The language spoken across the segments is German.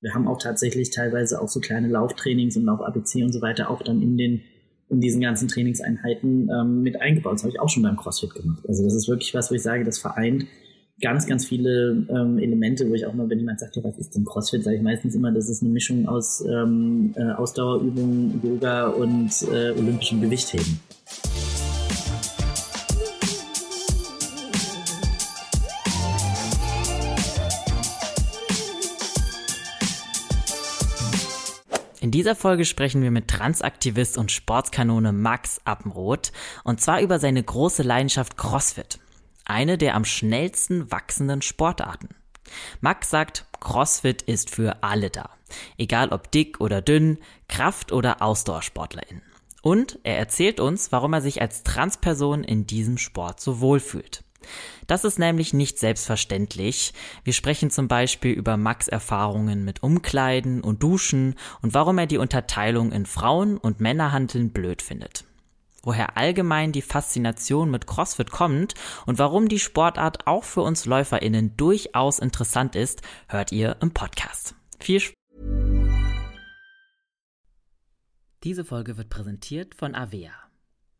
Wir haben auch tatsächlich teilweise auch so kleine Lauftrainings und Lauf-ABC und so weiter auch dann in den in diesen ganzen Trainingseinheiten ähm, mit eingebaut. Das habe ich auch schon beim CrossFit gemacht. Also das ist wirklich was, wo ich sage, das vereint ganz, ganz viele ähm, Elemente, wo ich auch mal, wenn jemand sagt, ja, was ist denn CrossFit, sage ich meistens immer, das ist eine Mischung aus ähm, äh, Ausdauerübungen, Yoga und äh, olympischem Gewichtheben. Dieser Folge sprechen wir mit Transaktivist und Sportskanone Max Appenroth und zwar über seine große Leidenschaft CrossFit, eine der am schnellsten wachsenden Sportarten. Max sagt, CrossFit ist für alle da, egal ob dick oder dünn, Kraft- oder Ausdauersportlerin. Und er erzählt uns, warum er sich als Transperson in diesem Sport so wohlfühlt. Das ist nämlich nicht selbstverständlich. Wir sprechen zum Beispiel über Max Erfahrungen mit Umkleiden und Duschen und warum er die Unterteilung in Frauen- und Männerhandeln blöd findet. Woher allgemein die Faszination mit CrossFit kommt und warum die Sportart auch für uns LäuferInnen durchaus interessant ist, hört ihr im Podcast. Viel Spaß! Diese Folge wird präsentiert von Avea.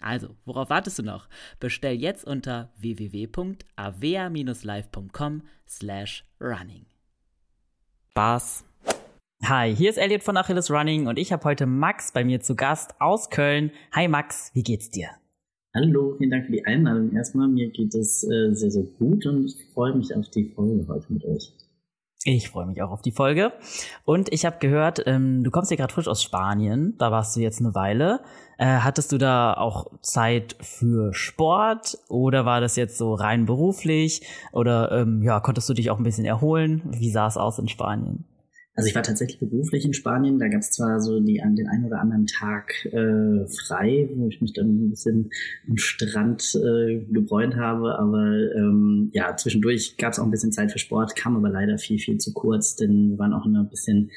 Also, worauf wartest du noch? Bestell jetzt unter www.avea-live.com slash running. Spaß. Hi, hier ist Elliot von Achilles Running und ich habe heute Max bei mir zu Gast aus Köln. Hi Max, wie geht's dir? Hallo, vielen Dank für die Einladung. Erstmal, mir geht es äh, sehr, sehr gut und ich freue mich auf die Folge heute mit euch. Ich freue mich auch auf die Folge. Und ich habe gehört, ähm, du kommst ja gerade frisch aus Spanien. Da warst du jetzt eine Weile. Äh, hattest du da auch Zeit für Sport oder war das jetzt so rein beruflich? Oder ähm, ja, konntest du dich auch ein bisschen erholen? Wie sah es aus in Spanien? Also ich war tatsächlich beruflich in Spanien. Da gab es zwar so die, den einen oder anderen Tag äh, frei, wo ich mich dann ein bisschen am Strand äh, gebräunt habe, aber ähm, ja, zwischendurch gab es auch ein bisschen Zeit für Sport, kam aber leider viel, viel zu kurz, denn wir waren auch in einer bisschen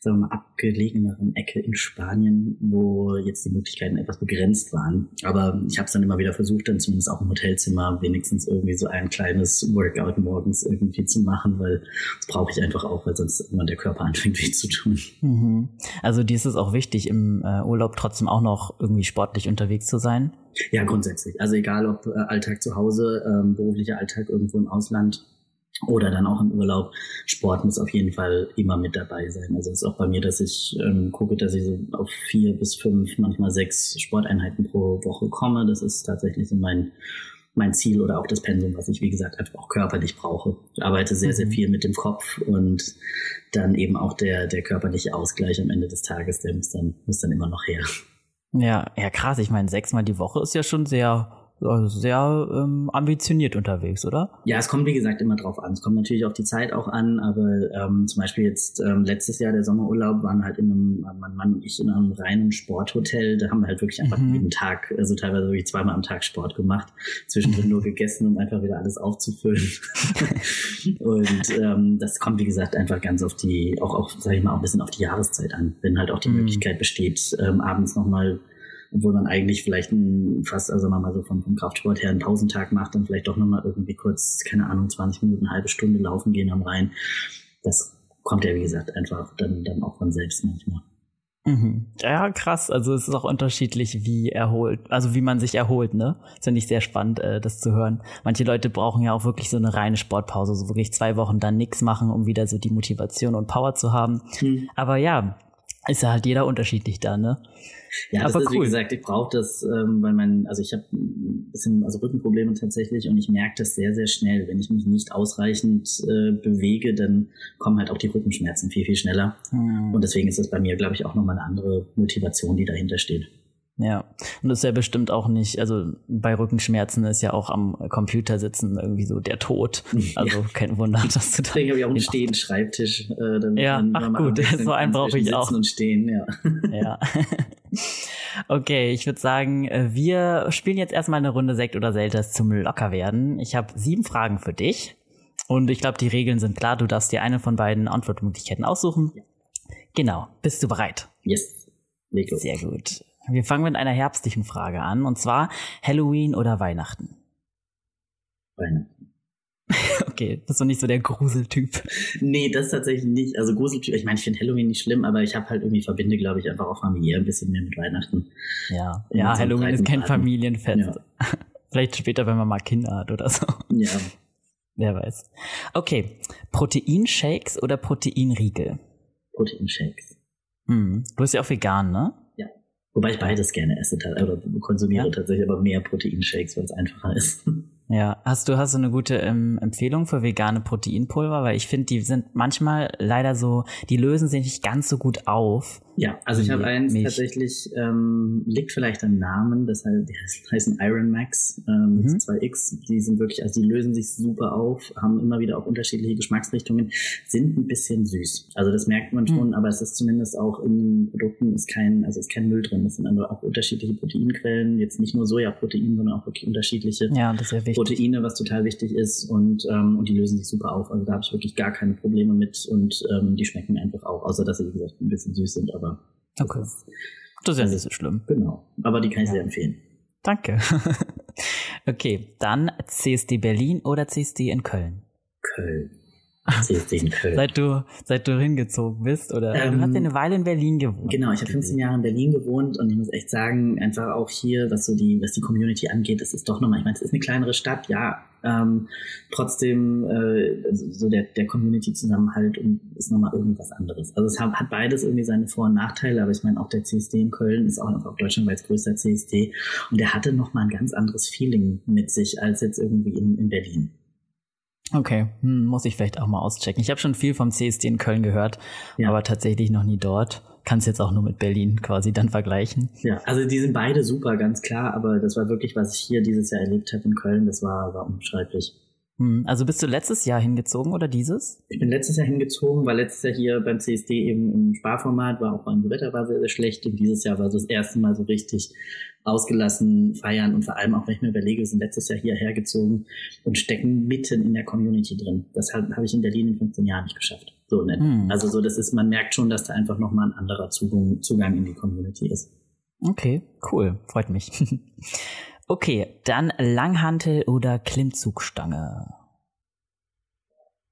sagen wir mal, abgelegeneren Ecke in Spanien, wo jetzt die Möglichkeiten etwas begrenzt waren. Aber ich habe es dann immer wieder versucht, dann zumindest auch im Hotelzimmer wenigstens irgendwie so ein kleines Workout morgens irgendwie zu machen, weil das brauche ich einfach auch, weil sonst immer der Körper anfängt weh zu tun. Mhm. Also dir ist es auch wichtig, im äh, Urlaub trotzdem auch noch irgendwie sportlich unterwegs zu sein? Ja, grundsätzlich. Also egal ob äh, Alltag zu Hause, ähm, beruflicher Alltag irgendwo im Ausland, oder dann auch im Urlaub. Sport muss auf jeden Fall immer mit dabei sein. Also es ist auch bei mir, dass ich ähm, gucke, dass ich so auf vier bis fünf, manchmal sechs Sporteinheiten pro Woche komme. Das ist tatsächlich so mein, mein Ziel oder auch das Pensum, was ich, wie gesagt, einfach auch körperlich brauche. Ich arbeite sehr, sehr mhm. viel mit dem Kopf und dann eben auch der, der körperliche Ausgleich am Ende des Tages, der muss dann, muss dann immer noch her. Ja, ja, krass. Ich meine, sechsmal die Woche ist ja schon sehr also sehr ähm, ambitioniert unterwegs, oder? Ja, es kommt wie gesagt immer drauf an. Es kommt natürlich auf die Zeit auch an, aber ähm, zum Beispiel jetzt ähm, letztes Jahr der Sommerurlaub waren halt in einem, mein Mann und ich in einem reinen Sporthotel. Da haben wir halt wirklich einfach mhm. jeden Tag, also teilweise wirklich zweimal am Tag Sport gemacht, zwischendrin nur gegessen, um einfach wieder alles aufzufüllen. und ähm, das kommt wie gesagt einfach ganz auf die, auch auch sag ich mal auch ein bisschen auf die Jahreszeit an, wenn halt auch die mhm. Möglichkeit besteht, ähm, abends nochmal obwohl man eigentlich vielleicht ein, fast, also mal so vom, vom Kraftsport her einen Pausentag macht, dann vielleicht doch nochmal irgendwie kurz, keine Ahnung, 20 Minuten, eine halbe Stunde laufen gehen am Rhein. Das kommt ja, wie gesagt, einfach dann, dann auch von selbst manchmal. Mhm. Ja, krass. Also es ist auch unterschiedlich, wie erholt, also wie man sich erholt, ne? Das finde ich sehr spannend, äh, das zu hören. Manche Leute brauchen ja auch wirklich so eine reine Sportpause, so wirklich zwei Wochen dann nichts machen, um wieder so die Motivation und Power zu haben. Mhm. Aber ja, ist ja halt jeder unterschiedlich da, ne? Ja, Aber ist, cool. wie gesagt, ich brauche das, ähm, weil man, also ich habe ein bisschen also Rückenprobleme tatsächlich und ich merke das sehr, sehr schnell. Wenn ich mich nicht ausreichend äh, bewege, dann kommen halt auch die Rückenschmerzen viel, viel schneller. Hm. Und deswegen ist das bei mir, glaube ich, auch nochmal eine andere Motivation, die dahinter steht. Ja, und das ist ja bestimmt auch nicht, also bei Rückenschmerzen ist ja auch am Computer sitzen irgendwie so der Tod. Also kein Wunder, dass du da. Deswegen habe ich auch einen stehenden Schreibtisch. Äh, damit ja, ach gut, so einen brauche ich auch. Und stehen, ja. ja. Okay, ich würde sagen, äh, wir spielen jetzt erstmal eine Runde Sekt oder Selters zum Lockerwerden. Ich habe sieben Fragen für dich. Und ich glaube, die Regeln sind klar. Du darfst dir eine von beiden Antwortmöglichkeiten aussuchen. Ja. Genau. Bist du bereit? Yes. Leg los. Sehr gut. Wir fangen mit einer herbstlichen Frage an, und zwar Halloween oder Weihnachten? Weihnachten. okay, bist du nicht so der Gruseltyp? Nee, das tatsächlich nicht. Also Gruseltyp, ich meine, ich finde Halloween nicht schlimm, aber ich habe halt irgendwie verbinde, glaube ich, einfach auch familiär ein bisschen mehr mit Weihnachten. Ja, ja, Halloween ist kein Familienfest. Ja. Vielleicht später, wenn man mal Kinder hat oder so. Ja. Wer weiß. Okay, Proteinshakes oder Proteinriegel? Proteinshakes. Hm. Du bist ja auch vegan, ne? Wobei ich beides gerne esse oder konsumiere ja. tatsächlich, aber mehr Proteinshakes, weil es einfacher ist. Ja, hast du hast du eine gute ähm, Empfehlung für vegane Proteinpulver, weil ich finde, die sind manchmal leider so, die lösen sich nicht ganz so gut auf. Ja, also ich habe eins Milch. tatsächlich ähm, liegt vielleicht am Namen, das heißen Iron Max ähm, mhm. 2X. Die sind wirklich, also die lösen sich super auf, haben immer wieder auch unterschiedliche Geschmacksrichtungen, sind ein bisschen süß. Also das merkt man schon, mhm. aber es ist zumindest auch in den Produkten ist kein, also ist kein Müll drin. Es sind einfach auch unterschiedliche Proteinquellen, jetzt nicht nur Sojaprotein, sondern auch wirklich unterschiedliche. Ja. Proteine, was total wichtig ist und, ähm, und die lösen sich super auf. Also da habe ich wirklich gar keine Probleme mit und ähm, die schmecken einfach auch, außer dass sie, wie gesagt, ein bisschen süß sind, aber okay. das ist, das ist ja nicht so schlimm. Genau, aber die kann ich ja. sehr empfehlen. Danke. okay, dann CSD Berlin oder CSD in Köln? Köln. Seit du, seit du hingezogen bist oder ähm, du hast ja eine Weile in Berlin gewohnt. Genau, ich habe 15 Jahre in Berlin gewohnt und ich muss echt sagen, einfach auch hier, was so die, was die Community angeht, das ist doch nochmal, ich meine, es ist eine kleinere Stadt, ja, ähm, trotzdem äh, so der, der Community-Zusammenhalt und ist nochmal irgendwas anderes. Also es hat, hat beides irgendwie seine Vor- und Nachteile, aber ich meine, auch der CSD in Köln ist auch einfach deutschlandweit größter CSD und der hatte nochmal ein ganz anderes Feeling mit sich als jetzt irgendwie in, in Berlin. Okay, hm, muss ich vielleicht auch mal auschecken. Ich habe schon viel vom CSD in Köln gehört, ja. aber tatsächlich noch nie dort. Kann es jetzt auch nur mit Berlin quasi dann vergleichen. Ja, also die sind beide super, ganz klar, aber das war wirklich, was ich hier dieses Jahr erlebt habe in Köln, das war, war unbeschreiblich. Hm, also bist du letztes Jahr hingezogen oder dieses? Ich bin letztes Jahr hingezogen, weil letztes Jahr hier beim CSD eben im Sparformat war, auch beim Wetter war sehr, sehr schlecht und dieses Jahr war so das erste Mal so richtig ausgelassen feiern und vor allem auch, wenn ich mir überlege, wir sind letztes Jahr hierher gezogen und stecken mitten in der Community drin. Das habe hab ich in Berlin in 15 Jahren nicht geschafft. So, ne? Hm. Also so, das ist, man merkt schon, dass da einfach nochmal ein anderer Zugang, Zugang in die Community ist. Okay, cool, freut mich. okay, dann Langhantel oder Klimmzugstange?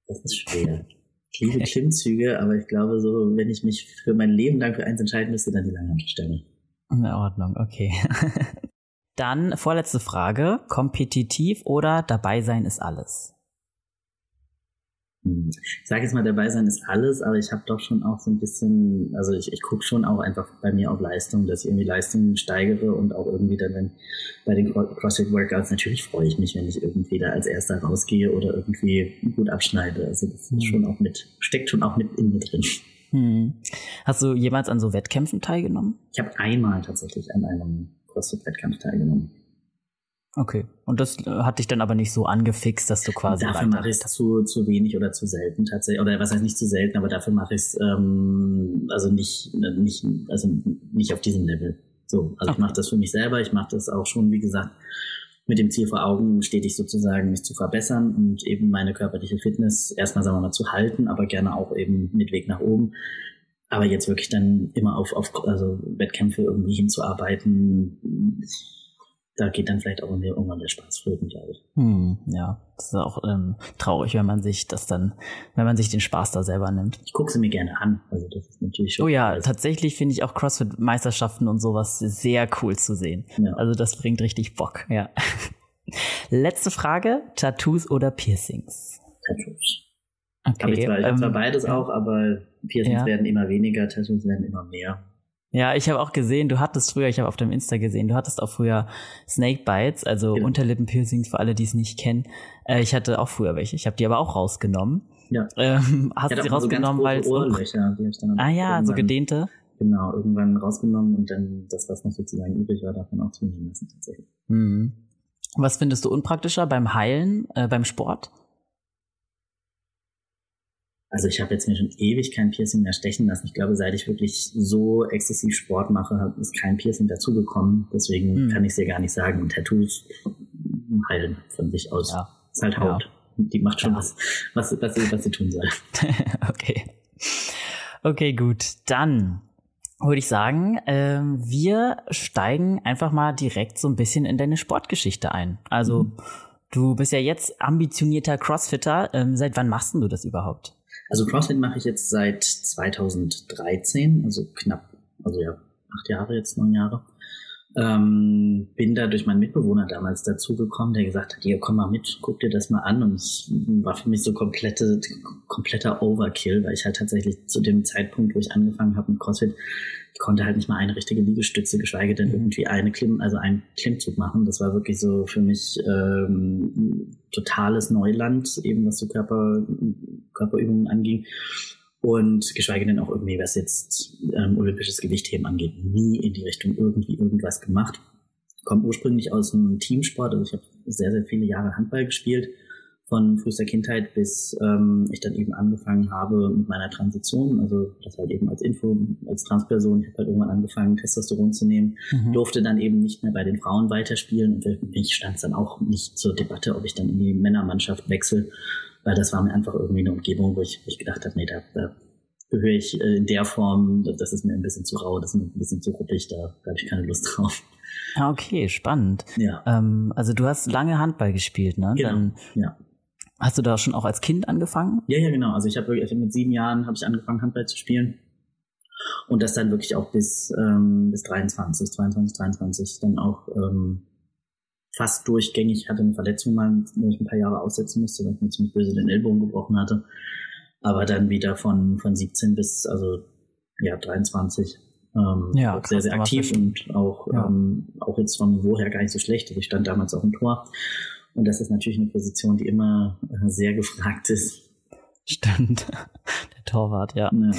Das ist schwer. Ich liebe Klimmzüge, aber ich glaube so, wenn ich mich für mein Leben lang für eins entscheiden müsste, dann die Langhantelstange. In Ordnung, okay. Dann vorletzte Frage. Kompetitiv oder dabei sein ist alles? Hm. Ich sage jetzt mal, dabei sein ist alles, aber ich habe doch schon auch so ein bisschen, also ich, ich gucke schon auch einfach bei mir auf Leistung, dass ich irgendwie Leistung steigere und auch irgendwie dann, wenn bei den CrossFit-Workouts, natürlich freue ich mich, wenn ich irgendwie da als Erster rausgehe oder irgendwie gut abschneide. Also das ist mhm. schon auch mit, steckt schon auch mit in mir drin. Hm. Hast du jemals an so Wettkämpfen teilgenommen? Ich habe einmal tatsächlich an einem CrossFit-Wettkampf teilgenommen. Okay. Und das äh, hat dich dann aber nicht so angefixt, dass du quasi. Dafür mache ich es zu, zu wenig oder zu selten tatsächlich. Oder was heißt nicht zu selten, aber dafür mache ich es ähm, also nicht, nicht, also nicht auf diesem Level. So, also okay. ich mache das für mich selber, ich mache das auch schon, wie gesagt, mit dem Ziel vor Augen, stetig sozusagen mich zu verbessern und eben meine körperliche Fitness erstmal, sagen wir mal, zu halten, aber gerne auch eben mit Weg nach oben. Aber jetzt wirklich dann immer auf, auf also Wettkämpfe irgendwie hinzuarbeiten, da geht dann vielleicht auch irgendwann der Spaß flöten, glaube ich. Hm, ja, das ist auch ähm, traurig, wenn man sich das dann, wenn man sich den Spaß da selber nimmt. Ich gucke sie mir gerne an, also das ist natürlich schon. Oh ja, alles. tatsächlich finde ich auch CrossFit-Meisterschaften und sowas sehr cool zu sehen. Ja. Also das bringt richtig Bock, ja. Letzte Frage, Tattoos oder Piercings? Tattoos. Okay, Hab ich zwar, ich ähm, zwar beides auch, aber Piercings ja. werden immer weniger, Tattoos werden immer mehr. Ja, ich habe auch gesehen, du hattest früher, ich habe auf deinem Insta gesehen, du hattest auch früher Snake Bites, also genau. Unterlippenpiercings für alle, die es nicht kennen. Äh, ich hatte auch früher welche. Ich habe die aber auch rausgenommen. Ja. Ähm, hast du sie rausgenommen, weil Ohrlöcher, die ich dann Ah ja, so gedehnte. Genau, irgendwann rausgenommen und dann das, was noch sozusagen übrig war, davon auch zunehmen lassen tatsächlich. Mhm. Was findest du unpraktischer beim Heilen, äh, beim Sport? Also ich habe jetzt mir schon ewig kein Piercing mehr stechen lassen. Ich glaube, seit ich wirklich so exzessiv Sport mache, ist kein Piercing dazugekommen. Deswegen hm. kann ich es dir gar nicht sagen. Tattoos heilen von sich aus. Ja. Ist halt Haut. Ja. Die macht schon ja. was, was, was, sie, was sie tun soll. okay. Okay, gut. Dann würde ich sagen, äh, wir steigen einfach mal direkt so ein bisschen in deine Sportgeschichte ein. Also mhm. du bist ja jetzt ambitionierter Crossfitter. Ähm, seit wann machst du das überhaupt? Also CrossFit mache ich jetzt seit 2013, also knapp, also ja, acht Jahre jetzt, neun Jahre. Ähm, bin da durch meinen Mitbewohner damals dazugekommen, der gesagt hat, hier komm mal mit, guck dir das mal an. Und es war für mich so komplette, kompletter Overkill, weil ich halt tatsächlich zu dem Zeitpunkt, wo ich angefangen habe mit CrossFit, ich konnte halt nicht mal eine richtige Liegestütze, geschweige denn mhm. irgendwie eine Klimm, also einen Klimmzug machen. Das war wirklich so für mich ähm, totales Neuland, eben was so Körper, Körperübungen anging. Und geschweige denn auch irgendwie, was jetzt ähm, olympisches Gewichtheben angeht, nie in die Richtung irgendwie irgendwas gemacht. Komme ursprünglich aus dem Teamsport, also ich habe sehr, sehr viele Jahre Handball gespielt von frühester Kindheit, bis ähm, ich dann eben angefangen habe mit meiner Transition, also das halt eben als Info, als Transperson, ich habe halt irgendwann angefangen, Testosteron zu nehmen, mhm. durfte dann eben nicht mehr bei den Frauen weiterspielen. Und für mich stand es dann auch nicht zur Debatte, ob ich dann in die Männermannschaft wechsle, weil das war mir einfach irgendwie eine Umgebung, wo ich, wo ich gedacht habe, nee, da, da gehöre ich äh, in der Form, das ist mir ein bisschen zu rau, das ist mir ein bisschen zu ruppig, da, da habe ich keine Lust drauf. Ah, okay, spannend. Ja. Ähm, also du hast lange Handball gespielt, ne? Genau. Dann, ja. Hast du da schon auch als Kind angefangen? Ja, ja, genau. Also ich habe wirklich mit sieben Jahren habe ich angefangen Handball zu spielen und das dann wirklich auch bis ähm, bis 23, 22, 23 dann auch ähm, fast durchgängig. Ich hatte eine Verletzung mal, wo ich ein paar Jahre aussetzen musste, weil ich mir ziemlich böse den Ellbogen gebrochen hatte. Aber dann wieder von von 17 bis also ja 23 ähm, ja, sehr, sehr aktiv und auch, ja. ähm, auch jetzt vom Niveau her gar nicht so schlecht. Also ich stand damals auch im Tor und das ist natürlich eine Position, die immer äh, sehr gefragt ist. Stimmt. Der Torwart, ja. ja.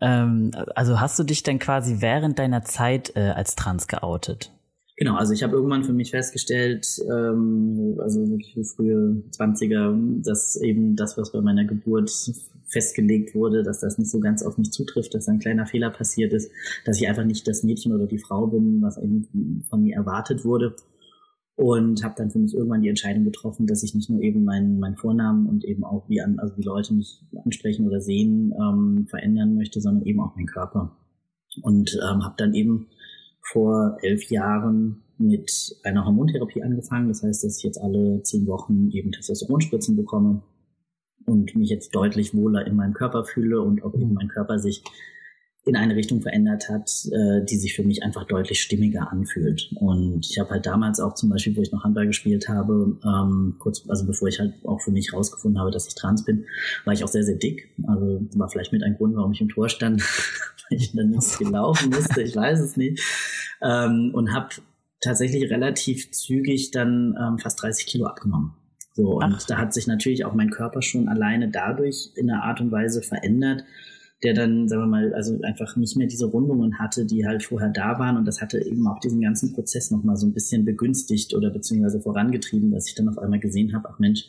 Ähm, also hast du dich denn quasi während deiner Zeit äh, als trans geoutet? Genau, also ich habe irgendwann für mich festgestellt, ähm, also wirklich frühe 20er, dass eben das, was bei meiner Geburt festgelegt wurde, dass das nicht so ganz auf mich zutrifft, dass ein kleiner Fehler passiert ist, dass ich einfach nicht das Mädchen oder die Frau bin, was eben von mir erwartet wurde und habe dann für mich irgendwann die Entscheidung getroffen, dass ich nicht nur eben meinen mein Vornamen und eben auch wie an, also wie Leute mich ansprechen oder sehen ähm, verändern möchte, sondern eben auch meinen Körper. Und ähm, habe dann eben vor elf Jahren mit einer Hormontherapie angefangen. Das heißt, dass ich jetzt alle zehn Wochen eben Testosteronspritzen bekomme und mich jetzt deutlich wohler in meinem Körper fühle und auch eben mein Körper sich in eine Richtung verändert hat, äh, die sich für mich einfach deutlich stimmiger anfühlt. Und ich habe halt damals auch zum Beispiel, wo ich noch Handball gespielt habe, ähm, kurz, also bevor ich halt auch für mich rausgefunden habe, dass ich trans bin, war ich auch sehr, sehr dick. Also war vielleicht mit ein Grund, warum ich im Tor stand, weil ich dann nicht gelaufen musste, ich weiß es nicht. Ähm, und habe tatsächlich relativ zügig dann ähm, fast 30 Kilo abgenommen. So, und Ach. da hat sich natürlich auch mein Körper schon alleine dadurch in einer Art und Weise verändert, der dann, sagen wir mal, also einfach nicht mehr diese Rundungen hatte, die halt vorher da waren. Und das hatte eben auch diesen ganzen Prozess nochmal so ein bisschen begünstigt oder beziehungsweise vorangetrieben, dass ich dann auf einmal gesehen habe, ach Mensch,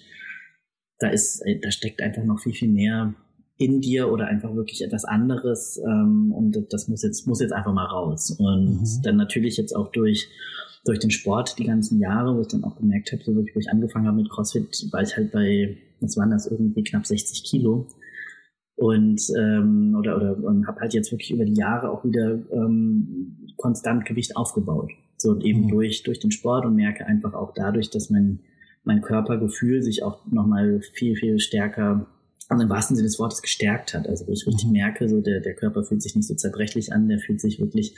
da ist, da steckt einfach noch viel, viel mehr in dir oder einfach wirklich etwas anderes ähm, und das muss jetzt muss jetzt einfach mal raus und mhm. dann natürlich jetzt auch durch durch den Sport die ganzen Jahre, wo ich dann auch gemerkt habe, so wirklich, wo ich angefangen habe mit CrossFit, war ich halt bei, was waren das irgendwie knapp 60 Kilo und oder oder und habe halt jetzt wirklich über die Jahre auch wieder ähm, konstant Gewicht aufgebaut So eben mhm. durch, durch den Sport und merke einfach auch dadurch, dass mein, mein Körpergefühl sich auch nochmal viel, viel stärker, also im wahrsten Sinne des Wortes gestärkt hat. Also wo ich richtig mhm. merke, so der, der Körper fühlt sich nicht so zerbrechlich an, der fühlt sich wirklich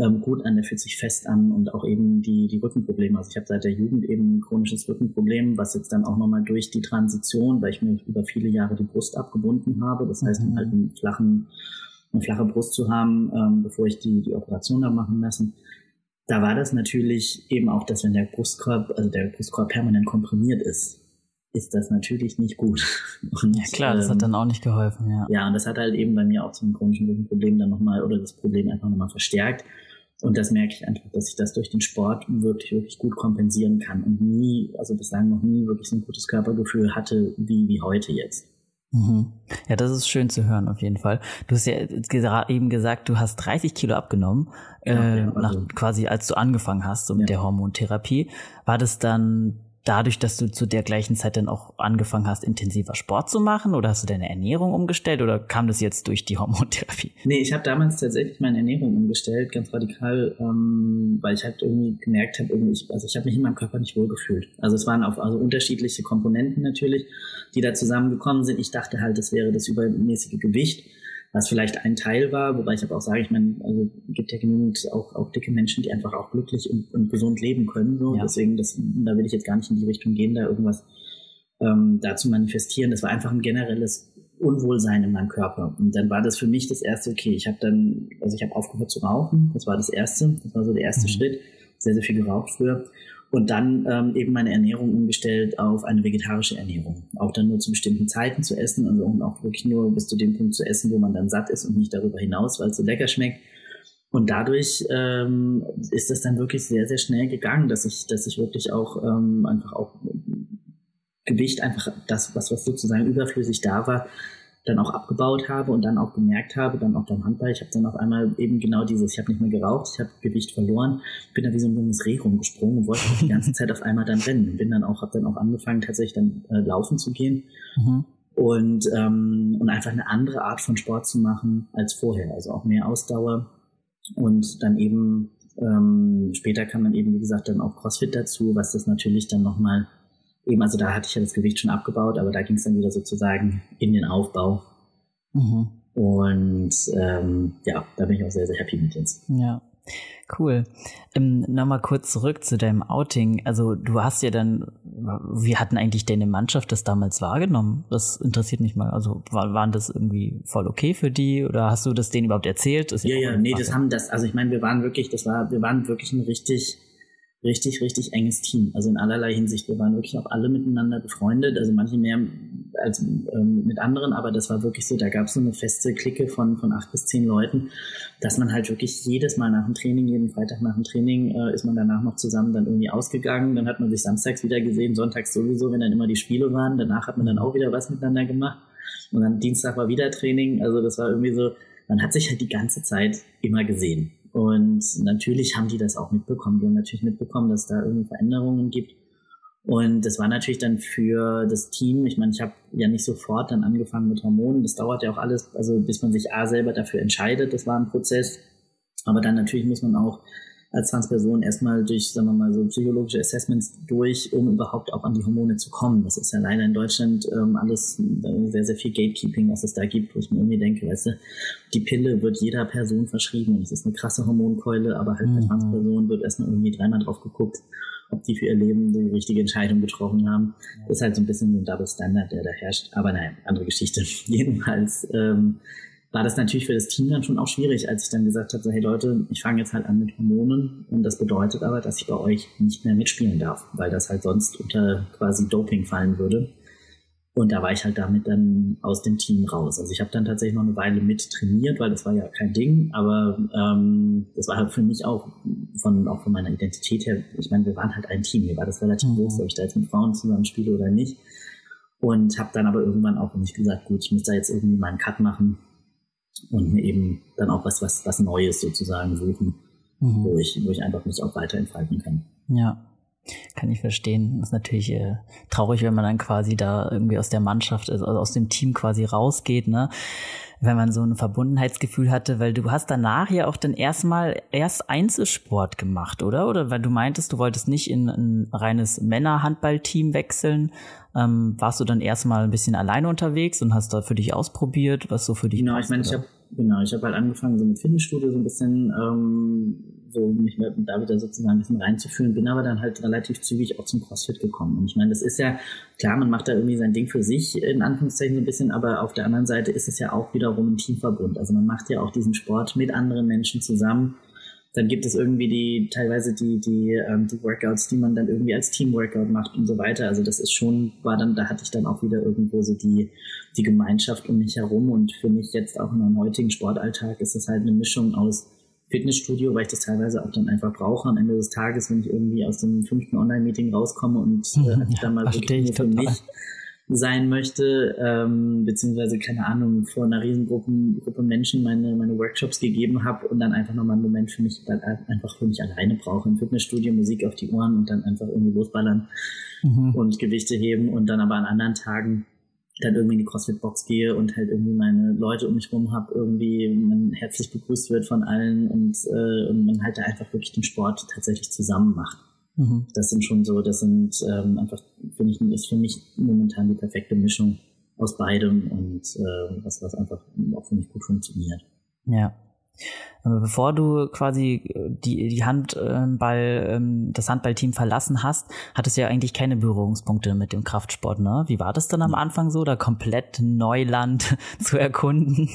ähm, gut an, der fühlt sich fest an und auch eben die, die Rückenprobleme. Also ich habe seit der Jugend eben ein chronisches Rückenproblem, was jetzt dann auch nochmal durch die Transition, weil ich mir über viele Jahre die Brust abgebunden habe, das heißt, mhm. halt einen flachen, eine flache Brust zu haben, ähm, bevor ich die, die Operation da machen lassen. Da war das natürlich eben auch, dass wenn der Brustkorb, also der Brustkorb permanent komprimiert ist, ist das natürlich nicht gut. Und, ja klar, das ähm, hat dann auch nicht geholfen, ja. Ja, und das hat halt eben bei mir auch zum chronischen Rückenproblem dann nochmal oder das Problem einfach nochmal verstärkt. Und das merke ich einfach, dass ich das durch den Sport wirklich, wirklich gut kompensieren kann und nie, also bislang noch nie wirklich so ein gutes Körpergefühl hatte wie, wie heute jetzt. Mhm. Ja, das ist schön zu hören, auf jeden Fall. Du hast ja eben gesagt, du hast 30 Kilo abgenommen, ja, äh, ja, also, nach, quasi als du angefangen hast, so mit ja. der Hormontherapie. War das dann dadurch, dass du zu der gleichen Zeit dann auch angefangen hast, intensiver Sport zu machen? Oder hast du deine Ernährung umgestellt oder kam das jetzt durch die Hormontherapie? Nee, ich habe damals tatsächlich meine Ernährung umgestellt, ganz radikal, ähm, weil ich halt irgendwie gemerkt habe, also ich habe mich in meinem Körper nicht wohlgefühlt. Also es waren auf also unterschiedliche Komponenten natürlich, die da zusammengekommen sind. Ich dachte halt, das wäre das übermäßige Gewicht was vielleicht ein Teil war, wobei ich aber auch sage, ich meine, also gibt ja genügend auch, auch dicke Menschen, die einfach auch glücklich und, und gesund leben können. So. Ja. Deswegen, das, da will ich jetzt gar nicht in die Richtung gehen, da irgendwas ähm, da zu manifestieren. Das war einfach ein generelles Unwohlsein in meinem Körper. Und dann war das für mich das erste, okay, ich habe dann, also ich habe aufgehört zu rauchen, das war das erste, das war so der erste mhm. Schritt, sehr, sehr viel geraucht früher und dann ähm, eben meine Ernährung umgestellt auf eine vegetarische Ernährung. Auch dann nur zu bestimmten Zeiten zu essen, also um auch wirklich nur bis zu dem Punkt zu essen, wo man dann satt ist und nicht darüber hinaus, weil es so lecker schmeckt. Und dadurch ähm, ist das dann wirklich sehr, sehr schnell gegangen, dass ich, dass ich wirklich auch ähm, einfach auch Gewicht, einfach das, was, was sozusagen überflüssig da war, dann auch abgebaut habe und dann auch gemerkt habe, dann auch beim Handball, ich habe dann auf einmal eben genau dieses, ich habe nicht mehr geraucht, ich habe Gewicht verloren, bin da wie so ein junges Reh rumgesprungen und wollte die ganze Zeit auf einmal dann rennen. Bin dann auch, habe dann auch angefangen, tatsächlich dann äh, laufen zu gehen. Mhm. Und, ähm, und einfach eine andere Art von Sport zu machen als vorher. Also auch mehr Ausdauer. Und dann eben, ähm, später kam dann eben, wie gesagt, dann auch CrossFit dazu, was das natürlich dann nochmal eben, also da hatte ich ja das Gewicht schon abgebaut, aber da ging es dann wieder sozusagen in den Aufbau. Mhm. Und ähm, ja, da bin ich auch sehr, sehr happy mit jetzt. Ja. Cool. Ähm, Nochmal kurz zurück zu deinem Outing. Also du hast ja dann, wie hatten eigentlich deine Mannschaft das damals wahrgenommen? Das interessiert mich mal. Also war, waren das irgendwie voll okay für die oder hast du das denen überhaupt erzählt? ja, ja, nee, das haben das, also ich meine, wir waren wirklich, das war, wir waren wirklich ein richtig richtig, richtig enges Team. Also in allerlei Hinsicht. Wir waren wirklich auch alle miteinander befreundet. Also manche mehr als ähm, mit anderen, aber das war wirklich so, da gab es so eine feste Clique von, von acht bis zehn Leuten, dass man halt wirklich jedes Mal nach dem Training, jeden Freitag nach dem Training, äh, ist man danach noch zusammen dann irgendwie ausgegangen. Dann hat man sich samstags wieder gesehen, sonntags sowieso, wenn dann immer die Spiele waren. Danach hat man dann auch wieder was miteinander gemacht. Und dann Dienstag war wieder Training. Also das war irgendwie so, man hat sich halt die ganze Zeit immer gesehen. Und natürlich haben die das auch mitbekommen. Die haben natürlich mitbekommen, dass da irgendwie Veränderungen gibt. Und das war natürlich dann für das Team, ich meine, ich habe ja nicht sofort dann angefangen mit Hormonen, das dauert ja auch alles, also bis man sich A selber dafür entscheidet, das war ein Prozess. Aber dann natürlich muss man auch als Transperson erstmal durch, sagen wir mal, so psychologische Assessments durch, um überhaupt auch an die Hormone zu kommen. Das ist ja leider in Deutschland ähm, alles äh, sehr, sehr viel Gatekeeping, was es da gibt, wo ich mir irgendwie denke, weißt du, die Pille wird jeder Person verschrieben und es ist eine krasse Hormonkeule, aber halt bei mhm. Transpersonen wird erstmal irgendwie dreimal drauf geguckt, ob die für ihr Leben die richtige Entscheidung getroffen haben. Das ist halt so ein bisschen so ein Double Standard, der da herrscht. Aber nein, andere Geschichte. Jedenfalls ähm, war das natürlich für das Team dann schon auch schwierig, als ich dann gesagt habe, so, hey Leute, ich fange jetzt halt an mit Hormonen und das bedeutet aber, dass ich bei euch nicht mehr mitspielen darf, weil das halt sonst unter quasi Doping fallen würde. Und da war ich halt damit dann aus dem Team raus. Also ich habe dann tatsächlich noch eine Weile mit trainiert, weil das war ja kein Ding, aber ähm, das war halt für mich auch von auch von meiner Identität her, ich meine, wir waren halt ein Team, mir war das relativ groß, mhm. ob ich da jetzt mit Frauen zusammen spiele oder nicht. Und habe dann aber irgendwann auch nicht gesagt, gut, ich muss da jetzt irgendwie mal einen Cut machen und eben dann auch was, was, was Neues sozusagen suchen, mhm. wo, ich, wo ich einfach mich auch weiter entfalten kann. Ja. kann ich verstehen. Das ist natürlich äh, traurig, wenn man dann quasi da irgendwie aus der Mannschaft, also aus dem Team quasi rausgeht, ne? Wenn man so ein Verbundenheitsgefühl hatte, weil du hast danach ja auch dann erstmal erst Einzelsport gemacht, oder? Oder weil du meintest, du wolltest nicht in ein reines Männerhandballteam wechseln, ähm, warst du dann erstmal ein bisschen alleine unterwegs und hast da für dich ausprobiert, was so für dich Genau, passt, ich meine, ich habe genau, ich habe halt angefangen so mit Fitnessstudio so ein bisschen ähm, so mich mit da wieder sozusagen ein bisschen reinzuführen, bin aber dann halt relativ zügig auch zum CrossFit gekommen. Und ich meine, das ist ja, klar, man macht da irgendwie sein Ding für sich, in Anführungszeichen so ein bisschen, aber auf der anderen Seite ist es ja auch wiederum ein Teamverbund. Also man macht ja auch diesen Sport mit anderen Menschen zusammen. Dann gibt es irgendwie die, teilweise die, die, ähm, die Workouts, die man dann irgendwie als Teamworkout macht und so weiter. Also das ist schon, war dann, da hatte ich dann auch wieder irgendwo so die, die Gemeinschaft um mich herum. Und für mich jetzt auch in meinem heutigen Sportalltag ist das halt eine Mischung aus Fitnessstudio, weil ich das teilweise auch dann einfach brauche am Ende des Tages, wenn ich irgendwie aus dem fünften Online-Meeting rauskomme und äh, ja, dann mal wirklich nur für mich sein möchte, ähm, beziehungsweise, keine Ahnung, vor einer Riesengruppe Gruppe Menschen meine, meine Workshops gegeben habe und dann einfach nochmal einen Moment für mich, einfach für mich alleine brauche, im Fitnessstudio, Musik auf die Ohren und dann einfach irgendwie losballern mhm. und Gewichte heben und dann aber an anderen Tagen dann irgendwie in die CrossFit-Box gehe und halt irgendwie meine Leute um mich rum habe, irgendwie man herzlich begrüßt wird von allen und, äh, und man halt da einfach wirklich den Sport tatsächlich zusammen macht. Mhm. Das sind schon so, das sind ähm, einfach, finde ich, ist für mich momentan die perfekte Mischung aus beidem und äh, was, was einfach auch für mich gut funktioniert. Ja. Bevor du quasi äh, die, die Handball, ähm, das Handballteam verlassen hast, hattest du ja eigentlich keine Berührungspunkte mit dem Kraftsport, ne? Wie war das dann am Anfang so, da komplett Neuland zu erkunden?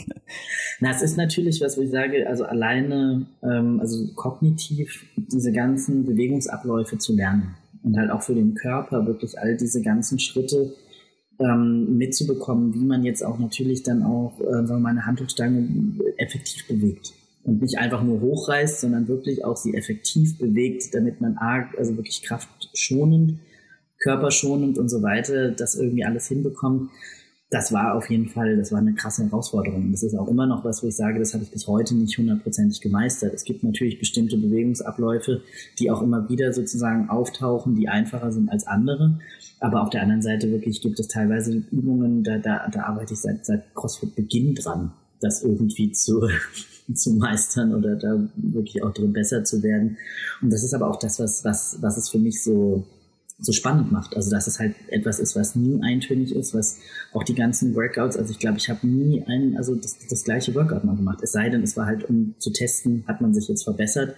Na, es ist natürlich was, wo ich sage, also alleine, ähm, also kognitiv diese ganzen Bewegungsabläufe zu lernen und halt auch für den Körper wirklich all diese ganzen Schritte ähm, mitzubekommen, wie man jetzt auch natürlich dann auch, äh, sagen wir mal, eine Handelstange effektiv bewegt. Und nicht einfach nur hochreißt, sondern wirklich auch sie effektiv bewegt, damit man arg, also wirklich kraftschonend, körperschonend und so weiter, das irgendwie alles hinbekommt. Das war auf jeden Fall, das war eine krasse Herausforderung. Das ist auch immer noch was, wo ich sage, das habe ich bis heute nicht hundertprozentig gemeistert. Es gibt natürlich bestimmte Bewegungsabläufe, die auch immer wieder sozusagen auftauchen, die einfacher sind als andere. Aber auf der anderen Seite wirklich gibt es teilweise Übungen, da, da, da arbeite ich seit, seit CrossFit-Beginn dran, das irgendwie zu, zu meistern oder da wirklich auch drin besser zu werden. Und das ist aber auch das, was, was, was es für mich so, so spannend macht. Also dass es halt etwas ist, was nie eintönig ist, was auch die ganzen Workouts, also ich glaube, ich habe nie ein, also das, das gleiche Workout mal gemacht. Es sei denn, es war halt, um zu testen, hat man sich jetzt verbessert.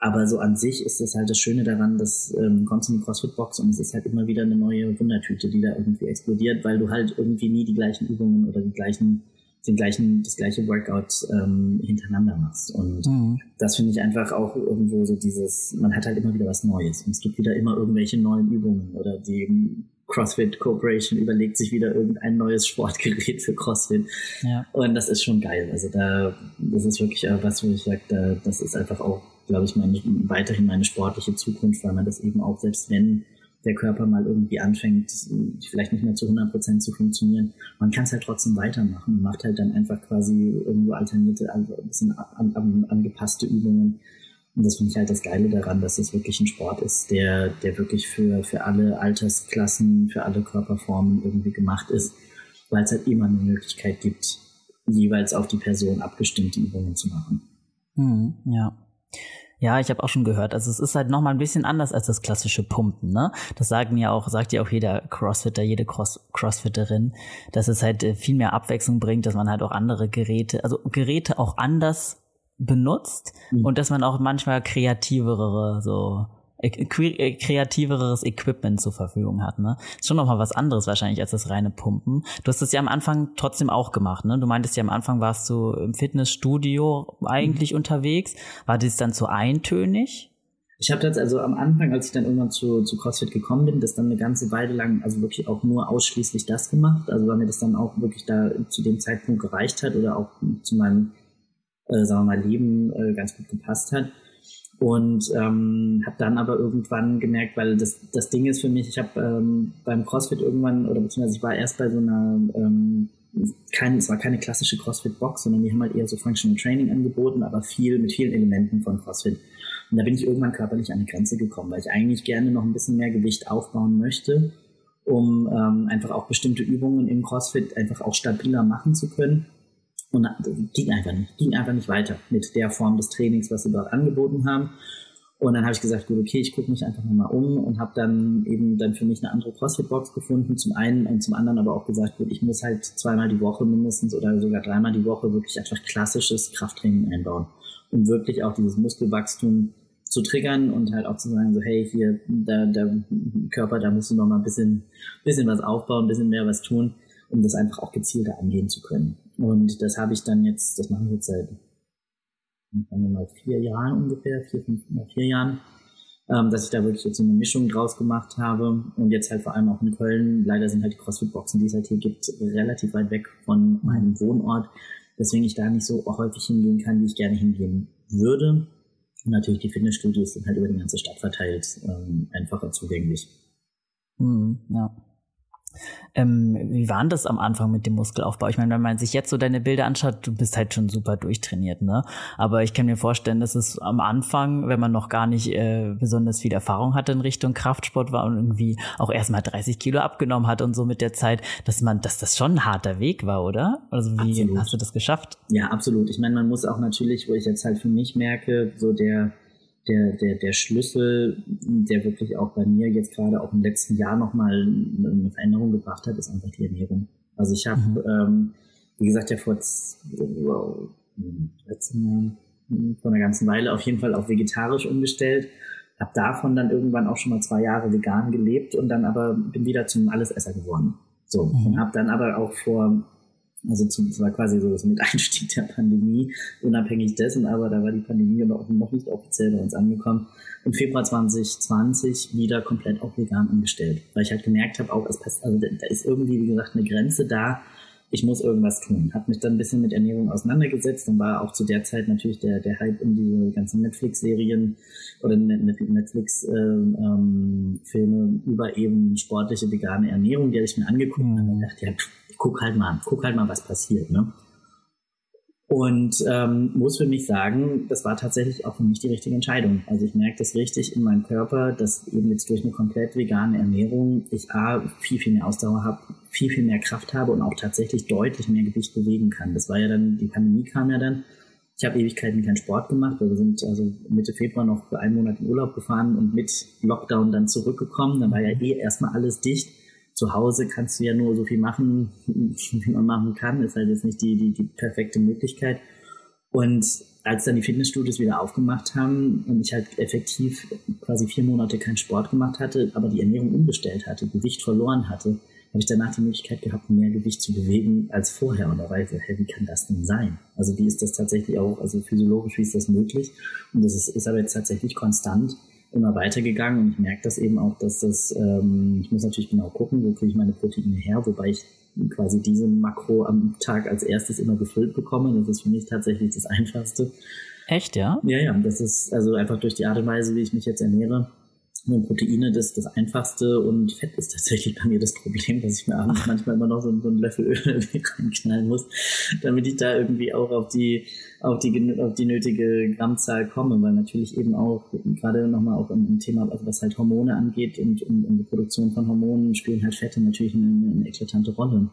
Aber so an sich ist das halt das Schöne daran, dass ähm, kommst in die CrossFit-Box und es ist halt immer wieder eine neue Wundertüte, die da irgendwie explodiert, weil du halt irgendwie nie die gleichen Übungen oder die gleichen, den gleichen, das gleiche Workout ähm, hintereinander machst. Und mhm. das finde ich einfach auch irgendwo so dieses, man hat halt immer wieder was Neues und es gibt wieder immer irgendwelche neuen Übungen oder die CrossFit Corporation überlegt sich wieder irgendein neues Sportgerät für CrossFit. Ja. Und das ist schon geil. Also da, das ist wirklich was, wo ich sage, da, das ist einfach auch glaube ich, meine, weiterhin meine sportliche Zukunft, weil man das eben auch, selbst wenn der Körper mal irgendwie anfängt, vielleicht nicht mehr zu 100 Prozent zu funktionieren, man kann es halt trotzdem weitermachen und macht halt dann einfach quasi irgendwo alternierte, ein bisschen an, an, angepasste Übungen. Und das finde ich halt das Geile daran, dass es wirklich ein Sport ist, der, der wirklich für, für alle Altersklassen, für alle Körperformen irgendwie gemacht ist, weil es halt immer eine Möglichkeit gibt, jeweils auf die Person abgestimmte Übungen zu machen. Mhm, ja. Ja, ich habe auch schon gehört. Also es ist halt noch mal ein bisschen anders als das klassische Pumpen, ne? Das sagen ja auch, sagt ja auch jeder Crossfitter, jede Cross Crossfitterin, dass es halt äh, viel mehr Abwechslung bringt, dass man halt auch andere Geräte, also Geräte auch anders benutzt mhm. und dass man auch manchmal kreativere so kreativeres Equipment zur Verfügung hat. Ne? Ist schon nochmal was anderes wahrscheinlich als das reine Pumpen. Du hast das ja am Anfang trotzdem auch gemacht. Ne? Du meintest ja am Anfang warst du im Fitnessstudio eigentlich mhm. unterwegs. War das dann zu eintönig? Ich habe das also am Anfang, als ich dann irgendwann zu, zu CrossFit gekommen bin, das dann eine ganze Weile lang, also wirklich auch nur ausschließlich das gemacht. Also weil mir das dann auch wirklich da zu dem Zeitpunkt gereicht hat oder auch zu meinem, äh, sagen wir mal, Leben äh, ganz gut gepasst hat. Und ähm, habe dann aber irgendwann gemerkt, weil das, das Ding ist für mich, ich habe ähm, beim CrossFit irgendwann, oder beziehungsweise ich war erst bei so einer, ähm, keine, es war keine klassische CrossFit-Box, sondern die haben halt eher so Functional Training angeboten, aber viel mit vielen Elementen von CrossFit. Und da bin ich irgendwann körperlich an die Grenze gekommen, weil ich eigentlich gerne noch ein bisschen mehr Gewicht aufbauen möchte, um ähm, einfach auch bestimmte Übungen im CrossFit einfach auch stabiler machen zu können. Und ging einfach nicht, ging einfach nicht weiter mit der Form des Trainings, was sie dort angeboten haben. Und dann habe ich gesagt, gut, okay, ich gucke mich einfach mal um und habe dann eben dann für mich eine andere CrossFit-Box gefunden, zum einen und zum anderen aber auch gesagt, gut, ich muss halt zweimal die Woche mindestens oder sogar dreimal die Woche wirklich einfach klassisches Krafttraining einbauen, um wirklich auch dieses Muskelwachstum zu triggern und halt auch zu sagen, so hey, hier, der, der Körper, da musst du noch mal ein bisschen, bisschen was aufbauen, ein bisschen mehr was tun, um das einfach auch gezielter angehen zu können. Und das habe ich dann jetzt, das mache ich jetzt seit sagen wir mal vier Jahren ungefähr, vier, fünf, vier Jahren, ähm, dass ich da wirklich jetzt so eine Mischung draus gemacht habe und jetzt halt vor allem auch in Köln. Leider sind halt die CrossFit-Boxen, die es halt hier gibt, relativ weit weg von meinem Wohnort, deswegen ich da nicht so häufig hingehen kann, wie ich gerne hingehen würde. Und natürlich die Fitnessstudios sind halt über die ganze Stadt verteilt, ähm, einfacher zugänglich. Mhm, ja. Ähm, wie war denn das am Anfang mit dem Muskelaufbau? Ich meine, wenn man sich jetzt so deine Bilder anschaut, du bist halt schon super durchtrainiert, ne? Aber ich kann mir vorstellen, dass es am Anfang, wenn man noch gar nicht äh, besonders viel Erfahrung hatte in Richtung Kraftsport war und irgendwie auch erstmal 30 Kilo abgenommen hat und so mit der Zeit, dass man, dass das schon ein harter Weg war, oder? Also wie absolut. hast du das geschafft? Ja, absolut. Ich meine, man muss auch natürlich, wo ich jetzt halt für mich merke, so der der, der, der Schlüssel, der wirklich auch bei mir jetzt gerade auch im letzten Jahr nochmal eine Veränderung gebracht hat, ist einfach die Ernährung. Also ich habe, mhm. ähm, wie gesagt, ja vor wow, 13 Jahren, hm, vor einer ganzen Weile auf jeden Fall auf vegetarisch umgestellt. Habe davon dann irgendwann auch schon mal zwei Jahre vegan gelebt und dann aber bin wieder zum Allesesser geworden. So, mhm. und habe dann aber auch vor also es war quasi so das mit Einstieg der Pandemie, unabhängig dessen, aber da war die Pandemie noch, noch nicht offiziell bei uns angekommen. Im Februar 2020 wieder komplett auf vegan umgestellt, weil ich halt gemerkt habe, auch es passt, also da ist irgendwie, wie gesagt, eine Grenze da, ich muss irgendwas tun. Habe mich dann ein bisschen mit Ernährung auseinandergesetzt. Dann war auch zu der Zeit natürlich der, der Hype um diese ganzen Netflix-Serien oder Netflix-Filme ähm, ähm, über eben sportliche vegane Ernährung, die habe ich mir angeguckt mhm. und dachte, ja, guck halt mal, guck halt mal, was passiert. Ne? Und ähm, muss für mich sagen, das war tatsächlich auch für mich die richtige Entscheidung. Also ich merke das richtig in meinem Körper, dass eben jetzt durch eine komplett vegane Ernährung ich A, viel, viel mehr Ausdauer habe, viel, viel mehr Kraft habe und auch tatsächlich deutlich mehr Gewicht bewegen kann. Das war ja dann, die Pandemie kam ja dann. Ich habe Ewigkeiten keinen Sport gemacht, weil wir sind also Mitte Februar noch für einen Monat in Urlaub gefahren und mit Lockdown dann zurückgekommen. Dann war ja eh erstmal alles dicht zu Hause kannst du ja nur so viel machen, wie man machen kann. Ist halt jetzt nicht die, die, die perfekte Möglichkeit. Und als dann die Fitnessstudios wieder aufgemacht haben und ich halt effektiv quasi vier Monate keinen Sport gemacht hatte, aber die Ernährung umgestellt hatte, Gewicht verloren hatte, habe ich danach die Möglichkeit gehabt, mehr Gewicht zu bewegen als vorher. Und da war ich so, hey, wie kann das denn sein? Also wie ist das tatsächlich auch, also physiologisch, wie ist das möglich? Und das ist, ist aber jetzt tatsächlich konstant immer weitergegangen und ich merke das eben auch, dass das, ähm, ich muss natürlich genau gucken, wo kriege ich meine Proteine her, wobei ich quasi diese Makro am Tag als erstes immer gefüllt bekomme. Das ist für mich tatsächlich das Einfachste. Echt, ja? Ja, ja, das ist also einfach durch die Art und Weise, wie ich mich jetzt ernähre, Proteine das, das einfachste und Fett ist tatsächlich bei mir das Problem, dass ich mir abends manchmal immer noch so, so einen Löffel Öl reinknallen muss, damit ich da irgendwie auch auf die, auf die, auf die nötige Grammzahl komme, weil natürlich eben auch, gerade nochmal auch im, Thema, also was halt Hormone angeht und, und, und die Produktion von Hormonen spielen halt Fette natürlich eine, eine eklatante Rolle.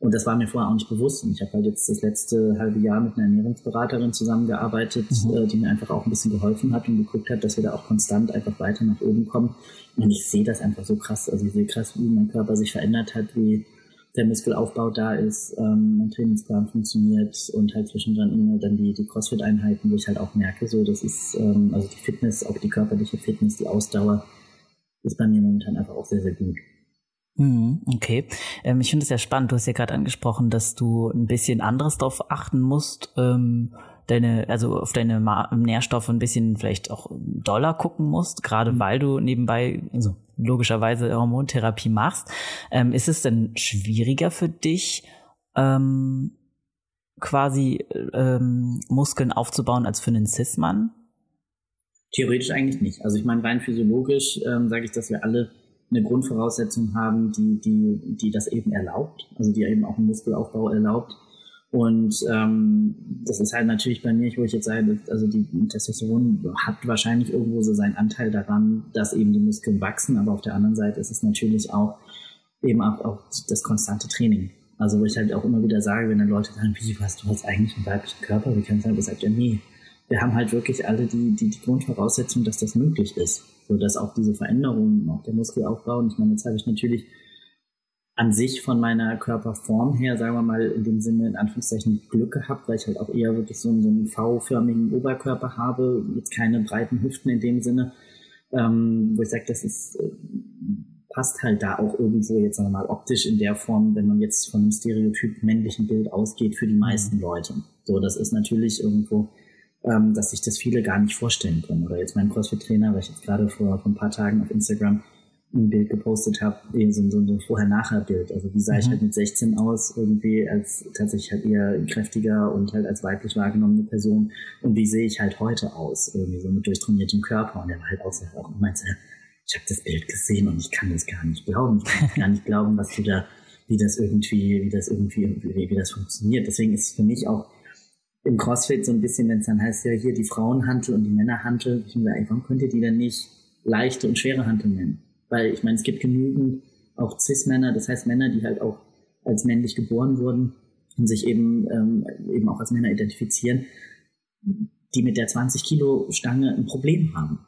Und das war mir vorher auch nicht bewusst. Und ich habe halt jetzt das letzte halbe Jahr mit einer Ernährungsberaterin zusammengearbeitet, mhm. äh, die mir einfach auch ein bisschen geholfen hat und geguckt hat, dass wir da auch konstant einfach weiter nach oben kommen. Und ich sehe das einfach so krass. Also ich sehe krass, wie mein Körper sich verändert hat, wie der Muskelaufbau da ist, ähm, mein Trainingsplan funktioniert und halt zwischendrin immer dann die, die Crossfit-Einheiten, wo ich halt auch merke, so das ist, ähm, also die Fitness, auch die körperliche Fitness, die Ausdauer, ist bei mir momentan einfach auch sehr, sehr gut. Mhm, okay. Ähm, ich finde es sehr spannend. Du hast ja gerade angesprochen, dass du ein bisschen anderes darauf achten musst, ähm, deine, also auf deine Ma Nährstoffe ein bisschen vielleicht auch doller gucken musst, gerade mhm. weil du nebenbei, also logischerweise Hormontherapie machst. Ähm, ist es denn schwieriger für dich, ähm, quasi ähm, Muskeln aufzubauen als für einen Cis-Mann? Theoretisch eigentlich nicht. Also ich meine, rein physiologisch ähm, sage ich, dass wir alle eine Grundvoraussetzung haben, die, die, die das eben erlaubt, also die eben auch einen Muskelaufbau erlaubt. Und ähm, das ist halt natürlich bei mir, wo ich jetzt sage, also die Testosteron hat wahrscheinlich irgendwo so seinen Anteil daran, dass eben die Muskeln wachsen, aber auf der anderen Seite ist es natürlich auch eben auch, auch das konstante Training. Also wo ich halt auch immer wieder sage, wenn dann Leute sagen, wie, was, du hast eigentlich einen weiblichen Körper, wie kannst du sagen, sagt ja, nee, wir haben halt wirklich alle die, die, die Grundvoraussetzung, dass das möglich ist. So dass auch diese Veränderungen, auch der Muskelaufbau, und ich meine, jetzt habe ich natürlich an sich von meiner Körperform her, sagen wir mal, in dem Sinne in Anführungszeichen Glück gehabt, weil ich halt auch eher wirklich so, so einen V-förmigen Oberkörper habe, jetzt keine breiten Hüften in dem Sinne, ähm, wo ich sage, das ist, äh, passt halt da auch irgendwo jetzt sagen wir mal optisch in der Form, wenn man jetzt von einem Stereotyp männlichen Bild ausgeht für die meisten mhm. Leute. So, das ist natürlich irgendwo, ähm, dass sich das viele gar nicht vorstellen können. Oder jetzt mein CrossFit-Trainer, weil ich jetzt gerade vor, vor ein paar Tagen auf Instagram ein Bild gepostet habe, so, so ein Vorher-Nachher-Bild. Also wie sah mhm. ich halt mit 16 aus, irgendwie als tatsächlich halt eher kräftiger und halt als weiblich wahrgenommene Person und wie sehe ich halt heute aus, irgendwie so mit durchtrainiertem Körper. Und er war halt auch, auch meinte, ich habe das Bild gesehen und ich kann das gar nicht glauben. Ich kann gar nicht glauben, was du da, wie das irgendwie, wie das irgendwie, wie, wie das funktioniert. Deswegen ist für mich auch im CrossFit so ein bisschen, wenn es dann heißt, ja hier die Frauenhantel und die Männerhantel, ich mir, warum könnt ihr die dann nicht leichte und schwere Hantel nennen? Weil ich meine, es gibt genügend auch Cis-Männer, das heißt Männer, die halt auch als männlich geboren wurden und sich eben, ähm, eben auch als Männer identifizieren, die mit der 20 Kilo Stange ein Problem haben.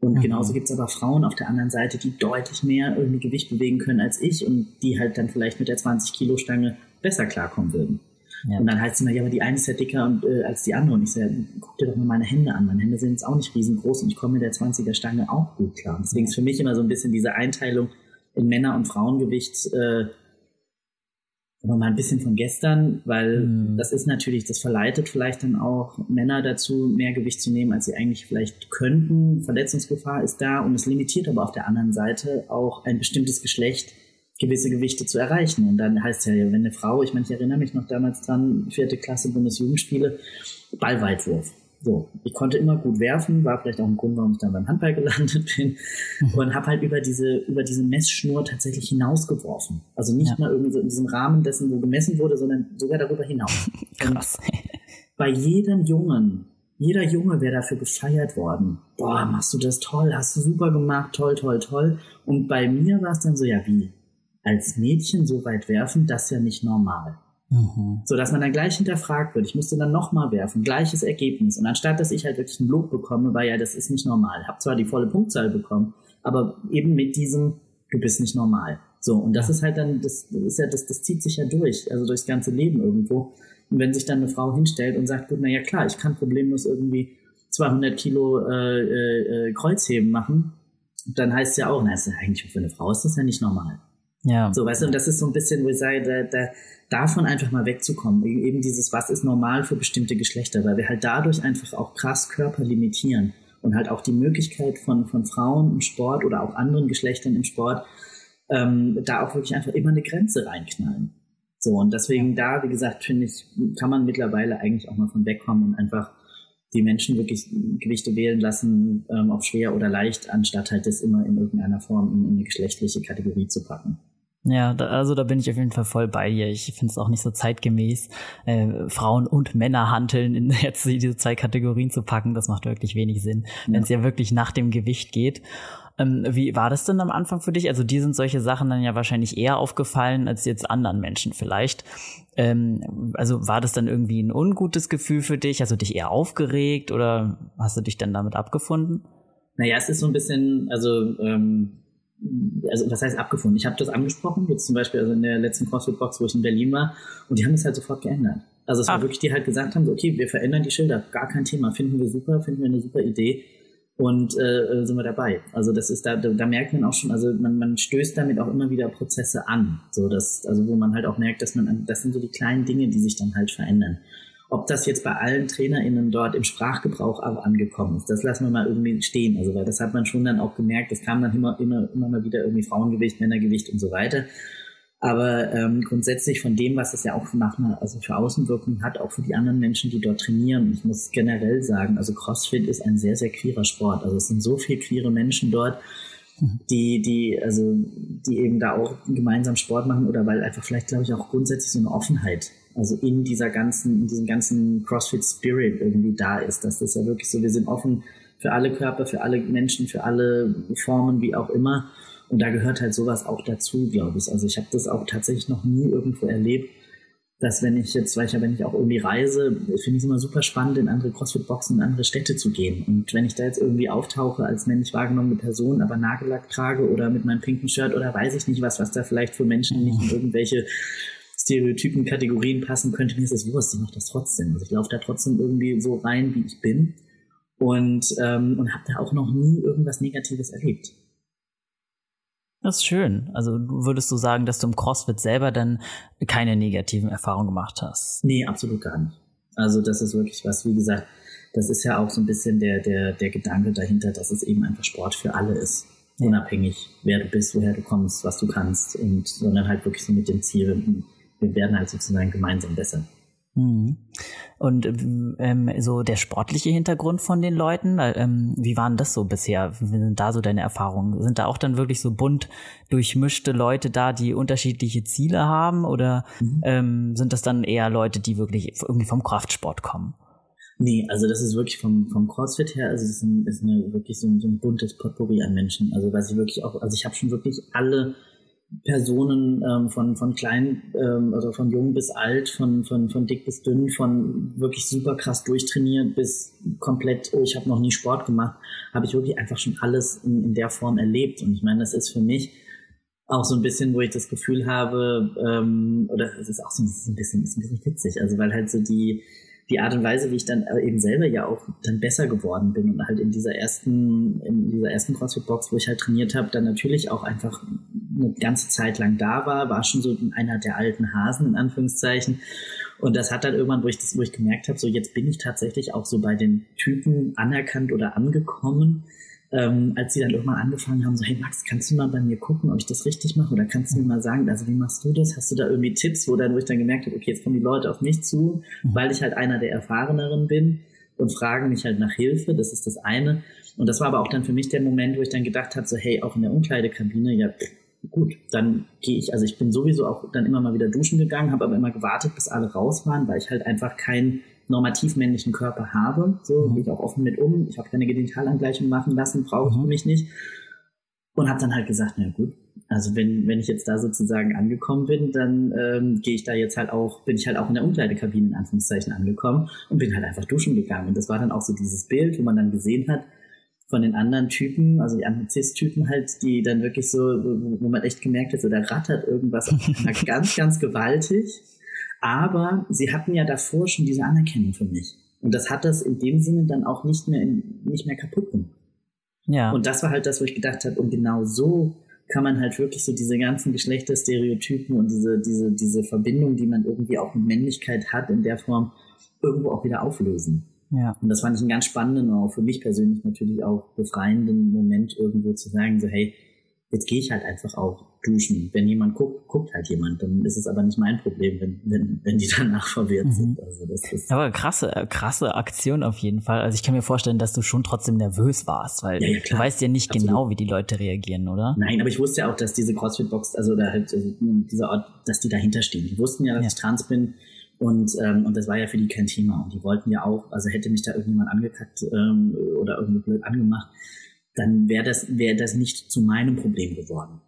Und mhm. genauso gibt es aber Frauen auf der anderen Seite, die deutlich mehr irgendwie Gewicht bewegen können als ich und die halt dann vielleicht mit der 20 Kilo Stange besser klarkommen würden. Ja. Und dann heißt es immer, ja, aber die eine ist ja dicker und, äh, als die andere. Und ich sage, guck dir doch mal meine Hände an. Meine Hände sind jetzt auch nicht riesengroß und ich komme mit der 20er Stange auch gut klar. Deswegen ist für mich immer so ein bisschen diese Einteilung in Männer- und Frauengewicht äh, aber mal ein bisschen von gestern, weil mhm. das ist natürlich, das verleitet vielleicht dann auch Männer dazu, mehr Gewicht zu nehmen, als sie eigentlich vielleicht könnten. Verletzungsgefahr ist da und es limitiert aber auf der anderen Seite auch ein bestimmtes Geschlecht gewisse Gewichte zu erreichen. Und dann heißt es ja, wenn eine Frau, ich meine, ich erinnere mich noch damals dran, vierte Klasse Bundesjugendspiele, Ballweitwurf. So, ich konnte immer gut werfen, war vielleicht auch ein Grund, warum ich dann beim Handball gelandet bin mhm. und habe halt über diese über diese Messschnur tatsächlich hinausgeworfen. Also nicht ja. mal irgendwie so in diesem Rahmen dessen, wo gemessen wurde, sondern sogar darüber hinaus. Krass. bei jedem Jungen, jeder Junge wäre dafür gefeiert worden. Boah, machst du das toll, hast du super gemacht, toll, toll, toll. Und bei mir war es dann so, ja wie, als Mädchen so weit werfen, das ist ja nicht normal. Mhm. So dass man dann gleich hinterfragt wird. Ich musste dann nochmal werfen, gleiches Ergebnis. Und anstatt dass ich halt wirklich ein Lob bekomme, war ja, das ist nicht normal. Hab zwar die volle Punktzahl bekommen, aber eben mit diesem, du bist nicht normal. So, und das ist halt dann, das ist ja, das, das zieht sich ja durch, also durchs ganze Leben irgendwo. Und wenn sich dann eine Frau hinstellt und sagt, gut, na ja klar, ich kann problemlos irgendwie 200 Kilo äh, äh, Kreuzheben machen, dann heißt es ja auch, na, ist ja eigentlich für eine Frau ist das ja nicht normal. Ja. So, weißt du, und das ist so ein bisschen, wo ich sage, da, da, davon einfach mal wegzukommen. Eben dieses, was ist normal für bestimmte Geschlechter, weil wir halt dadurch einfach auch krass Körper limitieren und halt auch die Möglichkeit von, von Frauen im Sport oder auch anderen Geschlechtern im Sport, ähm, da auch wirklich einfach immer eine Grenze reinknallen. So, und deswegen da, wie gesagt, finde ich, kann man mittlerweile eigentlich auch mal von wegkommen und einfach die Menschen wirklich Gewichte wählen lassen, ähm, ob schwer oder leicht, anstatt halt das immer in irgendeiner Form in, in eine geschlechtliche Kategorie zu packen. Ja, da, also da bin ich auf jeden Fall voll bei dir. Ich finde es auch nicht so zeitgemäß, äh, Frauen und Männer handeln in jetzt diese zwei Kategorien zu packen. Das macht wirklich wenig Sinn, ja. wenn es ja wirklich nach dem Gewicht geht. Ähm, wie war das denn am Anfang für dich? Also dir sind solche Sachen dann ja wahrscheinlich eher aufgefallen als jetzt anderen Menschen vielleicht. Ähm, also war das dann irgendwie ein ungutes Gefühl für dich? Hast du dich eher aufgeregt oder hast du dich dann damit abgefunden? Naja, es ist so ein bisschen, also ähm also was heißt abgefunden? Ich habe das angesprochen, jetzt zum Beispiel also in der letzten CrossFit-Box, wo ich in Berlin war, und die haben das halt sofort geändert. Also es war Ach. wirklich, die halt gesagt haben, so, okay, wir verändern die Schilder, gar kein Thema, finden wir super, finden wir eine super Idee und äh, sind wir dabei. Also das ist da, da, da merkt man auch schon, also man, man stößt damit auch immer wieder Prozesse an, so dass, also wo man halt auch merkt, dass man, das sind so die kleinen Dinge, die sich dann halt verändern. Ob das jetzt bei allen TrainerInnen dort im Sprachgebrauch auch angekommen ist, das lassen wir mal irgendwie stehen. Also, weil das hat man schon dann auch gemerkt, es kam dann immer, immer, immer mal wieder irgendwie Frauengewicht, Männergewicht und so weiter. Aber ähm, grundsätzlich von dem, was es ja auch nach einer, also für Außenwirkung hat, auch für die anderen Menschen, die dort trainieren. Ich muss generell sagen, also CrossFit ist ein sehr, sehr queerer Sport. Also es sind so viele queere Menschen dort, die, die, also, die eben da auch gemeinsam Sport machen oder weil einfach vielleicht, glaube ich, auch grundsätzlich so eine Offenheit also in dieser ganzen, in diesem ganzen CrossFit Spirit irgendwie da ist. Das ist ja wirklich so, wir sind offen für alle Körper, für alle Menschen, für alle Formen, wie auch immer. Und da gehört halt sowas auch dazu, glaube ich. Also ich habe das auch tatsächlich noch nie irgendwo erlebt, dass wenn ich jetzt, weil ich ja, wenn ich auch irgendwie reise, finde ich es immer super spannend, in andere CrossFit-Boxen, in andere Städte zu gehen. Und wenn ich da jetzt irgendwie auftauche als männlich wahrgenommene Person, aber Nagellack trage oder mit meinem pinken Shirt oder weiß ich nicht was, was da vielleicht für Menschen nicht irgendwelche Stereotypen, Kategorien passen könnte, mir ist das Wurst, ich mache das trotzdem. Also ich laufe da trotzdem irgendwie so rein, wie ich bin und, ähm, und habe da auch noch nie irgendwas Negatives erlebt. Das ist schön. Also würdest du sagen, dass du im CrossFit selber dann keine negativen Erfahrungen gemacht hast? Nee, absolut gar nicht. Also das ist wirklich was, wie gesagt, das ist ja auch so ein bisschen der, der, der Gedanke dahinter, dass es eben einfach Sport für alle ist. Ja. Unabhängig, wer du bist, woher du kommst, was du kannst und sondern halt wirklich so mit dem Ziel, wir werden halt sozusagen gemeinsam besser. Mhm. Und ähm, so der sportliche Hintergrund von den Leuten, ähm, wie waren das so bisher? Wie sind da so deine Erfahrungen? Sind da auch dann wirklich so bunt durchmischte Leute da, die unterschiedliche Ziele haben? Oder mhm. ähm, sind das dann eher Leute, die wirklich irgendwie vom Kraftsport kommen? Nee, also das ist wirklich vom, vom CrossFit her, also es ist, ein, ist eine, wirklich so ein, so ein buntes Potpourri an Menschen. Also was ich wirklich auch, also ich habe schon wirklich alle Personen ähm, von, von klein, ähm, also von jung bis alt, von, von, von dick bis dünn, von wirklich super krass durchtrainiert bis komplett, oh, ich habe noch nie Sport gemacht, habe ich wirklich einfach schon alles in, in der Form erlebt. Und ich meine, das ist für mich auch so ein bisschen, wo ich das Gefühl habe, ähm, oder es ist auch so ein bisschen, ist ein bisschen witzig, also weil halt so die, die Art und Weise, wie ich dann eben selber ja auch dann besser geworden bin und halt in dieser ersten, in dieser ersten CrossFit-Box, wo ich halt trainiert habe, dann natürlich auch einfach eine ganze Zeit lang da war, war schon so einer der alten Hasen in Anführungszeichen. Und das hat dann irgendwann, wo ich das, wo ich gemerkt habe, so jetzt bin ich tatsächlich auch so bei den Typen anerkannt oder angekommen, ähm, als sie dann irgendwann angefangen haben, so, hey Max, kannst du mal bei mir gucken, ob ich das richtig mache? Oder kannst du mir mal sagen, also wie machst du das? Hast du da irgendwie Tipps, wo dann, wo ich dann gemerkt habe, okay, jetzt kommen die Leute auf mich zu, mhm. weil ich halt einer der Erfahreneren bin und fragen mich halt nach Hilfe. Das ist das eine. Und das war aber auch dann für mich der Moment, wo ich dann gedacht habe, so, hey, auch in der Umkleidekabine, ja, gut, dann gehe ich, also ich bin sowieso auch dann immer mal wieder duschen gegangen, habe aber immer gewartet, bis alle raus waren, weil ich halt einfach kein normativ männlichen Körper habe. So mhm. gehe ich auch offen mit um. Ich habe keine Genitalangleichung machen lassen, brauche ich mhm. mich nicht. Und habe dann halt gesagt, na gut, also wenn, wenn ich jetzt da sozusagen angekommen bin, dann ähm, gehe ich da jetzt halt auch, bin ich halt auch in der Umkleidekabine in Anführungszeichen angekommen und bin halt einfach duschen gegangen. Und das war dann auch so dieses Bild, wo man dann gesehen hat, von den anderen Typen, also die anderen Cis-Typen halt, die dann wirklich so, wo man echt gemerkt hat, so da rattert irgendwas ganz, ganz gewaltig. Aber sie hatten ja davor schon diese Anerkennung für mich. Und das hat das in dem Sinne dann auch nicht mehr, nicht mehr kaputt gemacht. Ja. Und das war halt das, wo ich gedacht habe, und genau so kann man halt wirklich so diese ganzen Geschlechterstereotypen und diese, diese, diese Verbindung, die man irgendwie auch mit Männlichkeit hat, in der Form irgendwo auch wieder auflösen. Ja. Und das fand ich einen ganz spannenden, auch für mich persönlich natürlich auch befreienden Moment irgendwo zu sagen, so hey, jetzt gehe ich halt einfach auch duschen. Wenn jemand guckt, guckt halt jemand. Dann ist es aber nicht mein Problem, wenn, wenn, wenn die danach verwirrt mhm. sind. Also das ist aber krasse, krasse Aktion auf jeden Fall. Also ich kann mir vorstellen, dass du schon trotzdem nervös warst, weil ja, ja, du weißt ja nicht Absolut. genau, wie die Leute reagieren, oder? Nein, aber ich wusste ja auch, dass diese CrossFit-Box, also da halt also dieser Ort, dass die dahinter stehen. Die wussten ja, dass ja. ich trans bin. Und, ähm, und das war ja für die kein Thema. Und die wollten ja auch, also hätte mich da irgendjemand angekackt ähm, oder irgendwie blöd angemacht, dann wäre das, wäre das nicht zu meinem Problem geworden,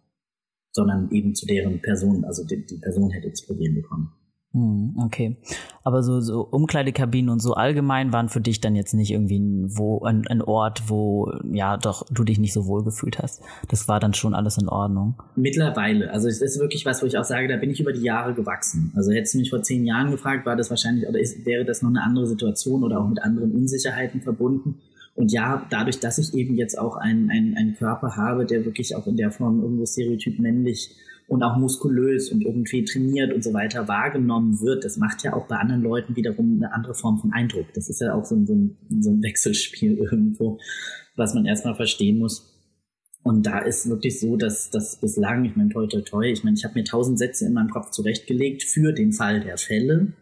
sondern eben zu deren Person. Also die, die Person hätte das Problem bekommen. Hm, okay. Aber so, so Umkleidekabinen und so allgemein waren für dich dann jetzt nicht irgendwie ein, wo, ein, ein Ort, wo ja doch du dich nicht so wohl gefühlt hast. Das war dann schon alles in Ordnung. Mittlerweile. Also es ist wirklich was, wo ich auch sage, da bin ich über die Jahre gewachsen. Also hättest du mich vor zehn Jahren gefragt, war das wahrscheinlich oder ist, wäre das noch eine andere Situation oder auch mit anderen Unsicherheiten verbunden. Und ja, dadurch, dass ich eben jetzt auch einen, einen, einen Körper habe, der wirklich auch in der Form irgendwo stereotyp männlich und auch muskulös und irgendwie trainiert und so weiter wahrgenommen wird, das macht ja auch bei anderen Leuten wiederum eine andere Form von Eindruck. Das ist ja auch so ein, so ein, so ein Wechselspiel irgendwo, was man erstmal verstehen muss. Und da ist wirklich so, dass das bislang, ich meine, toi, toi, toi, ich meine, ich habe mir tausend Sätze in meinem Kopf zurechtgelegt für den Fall der Fälle.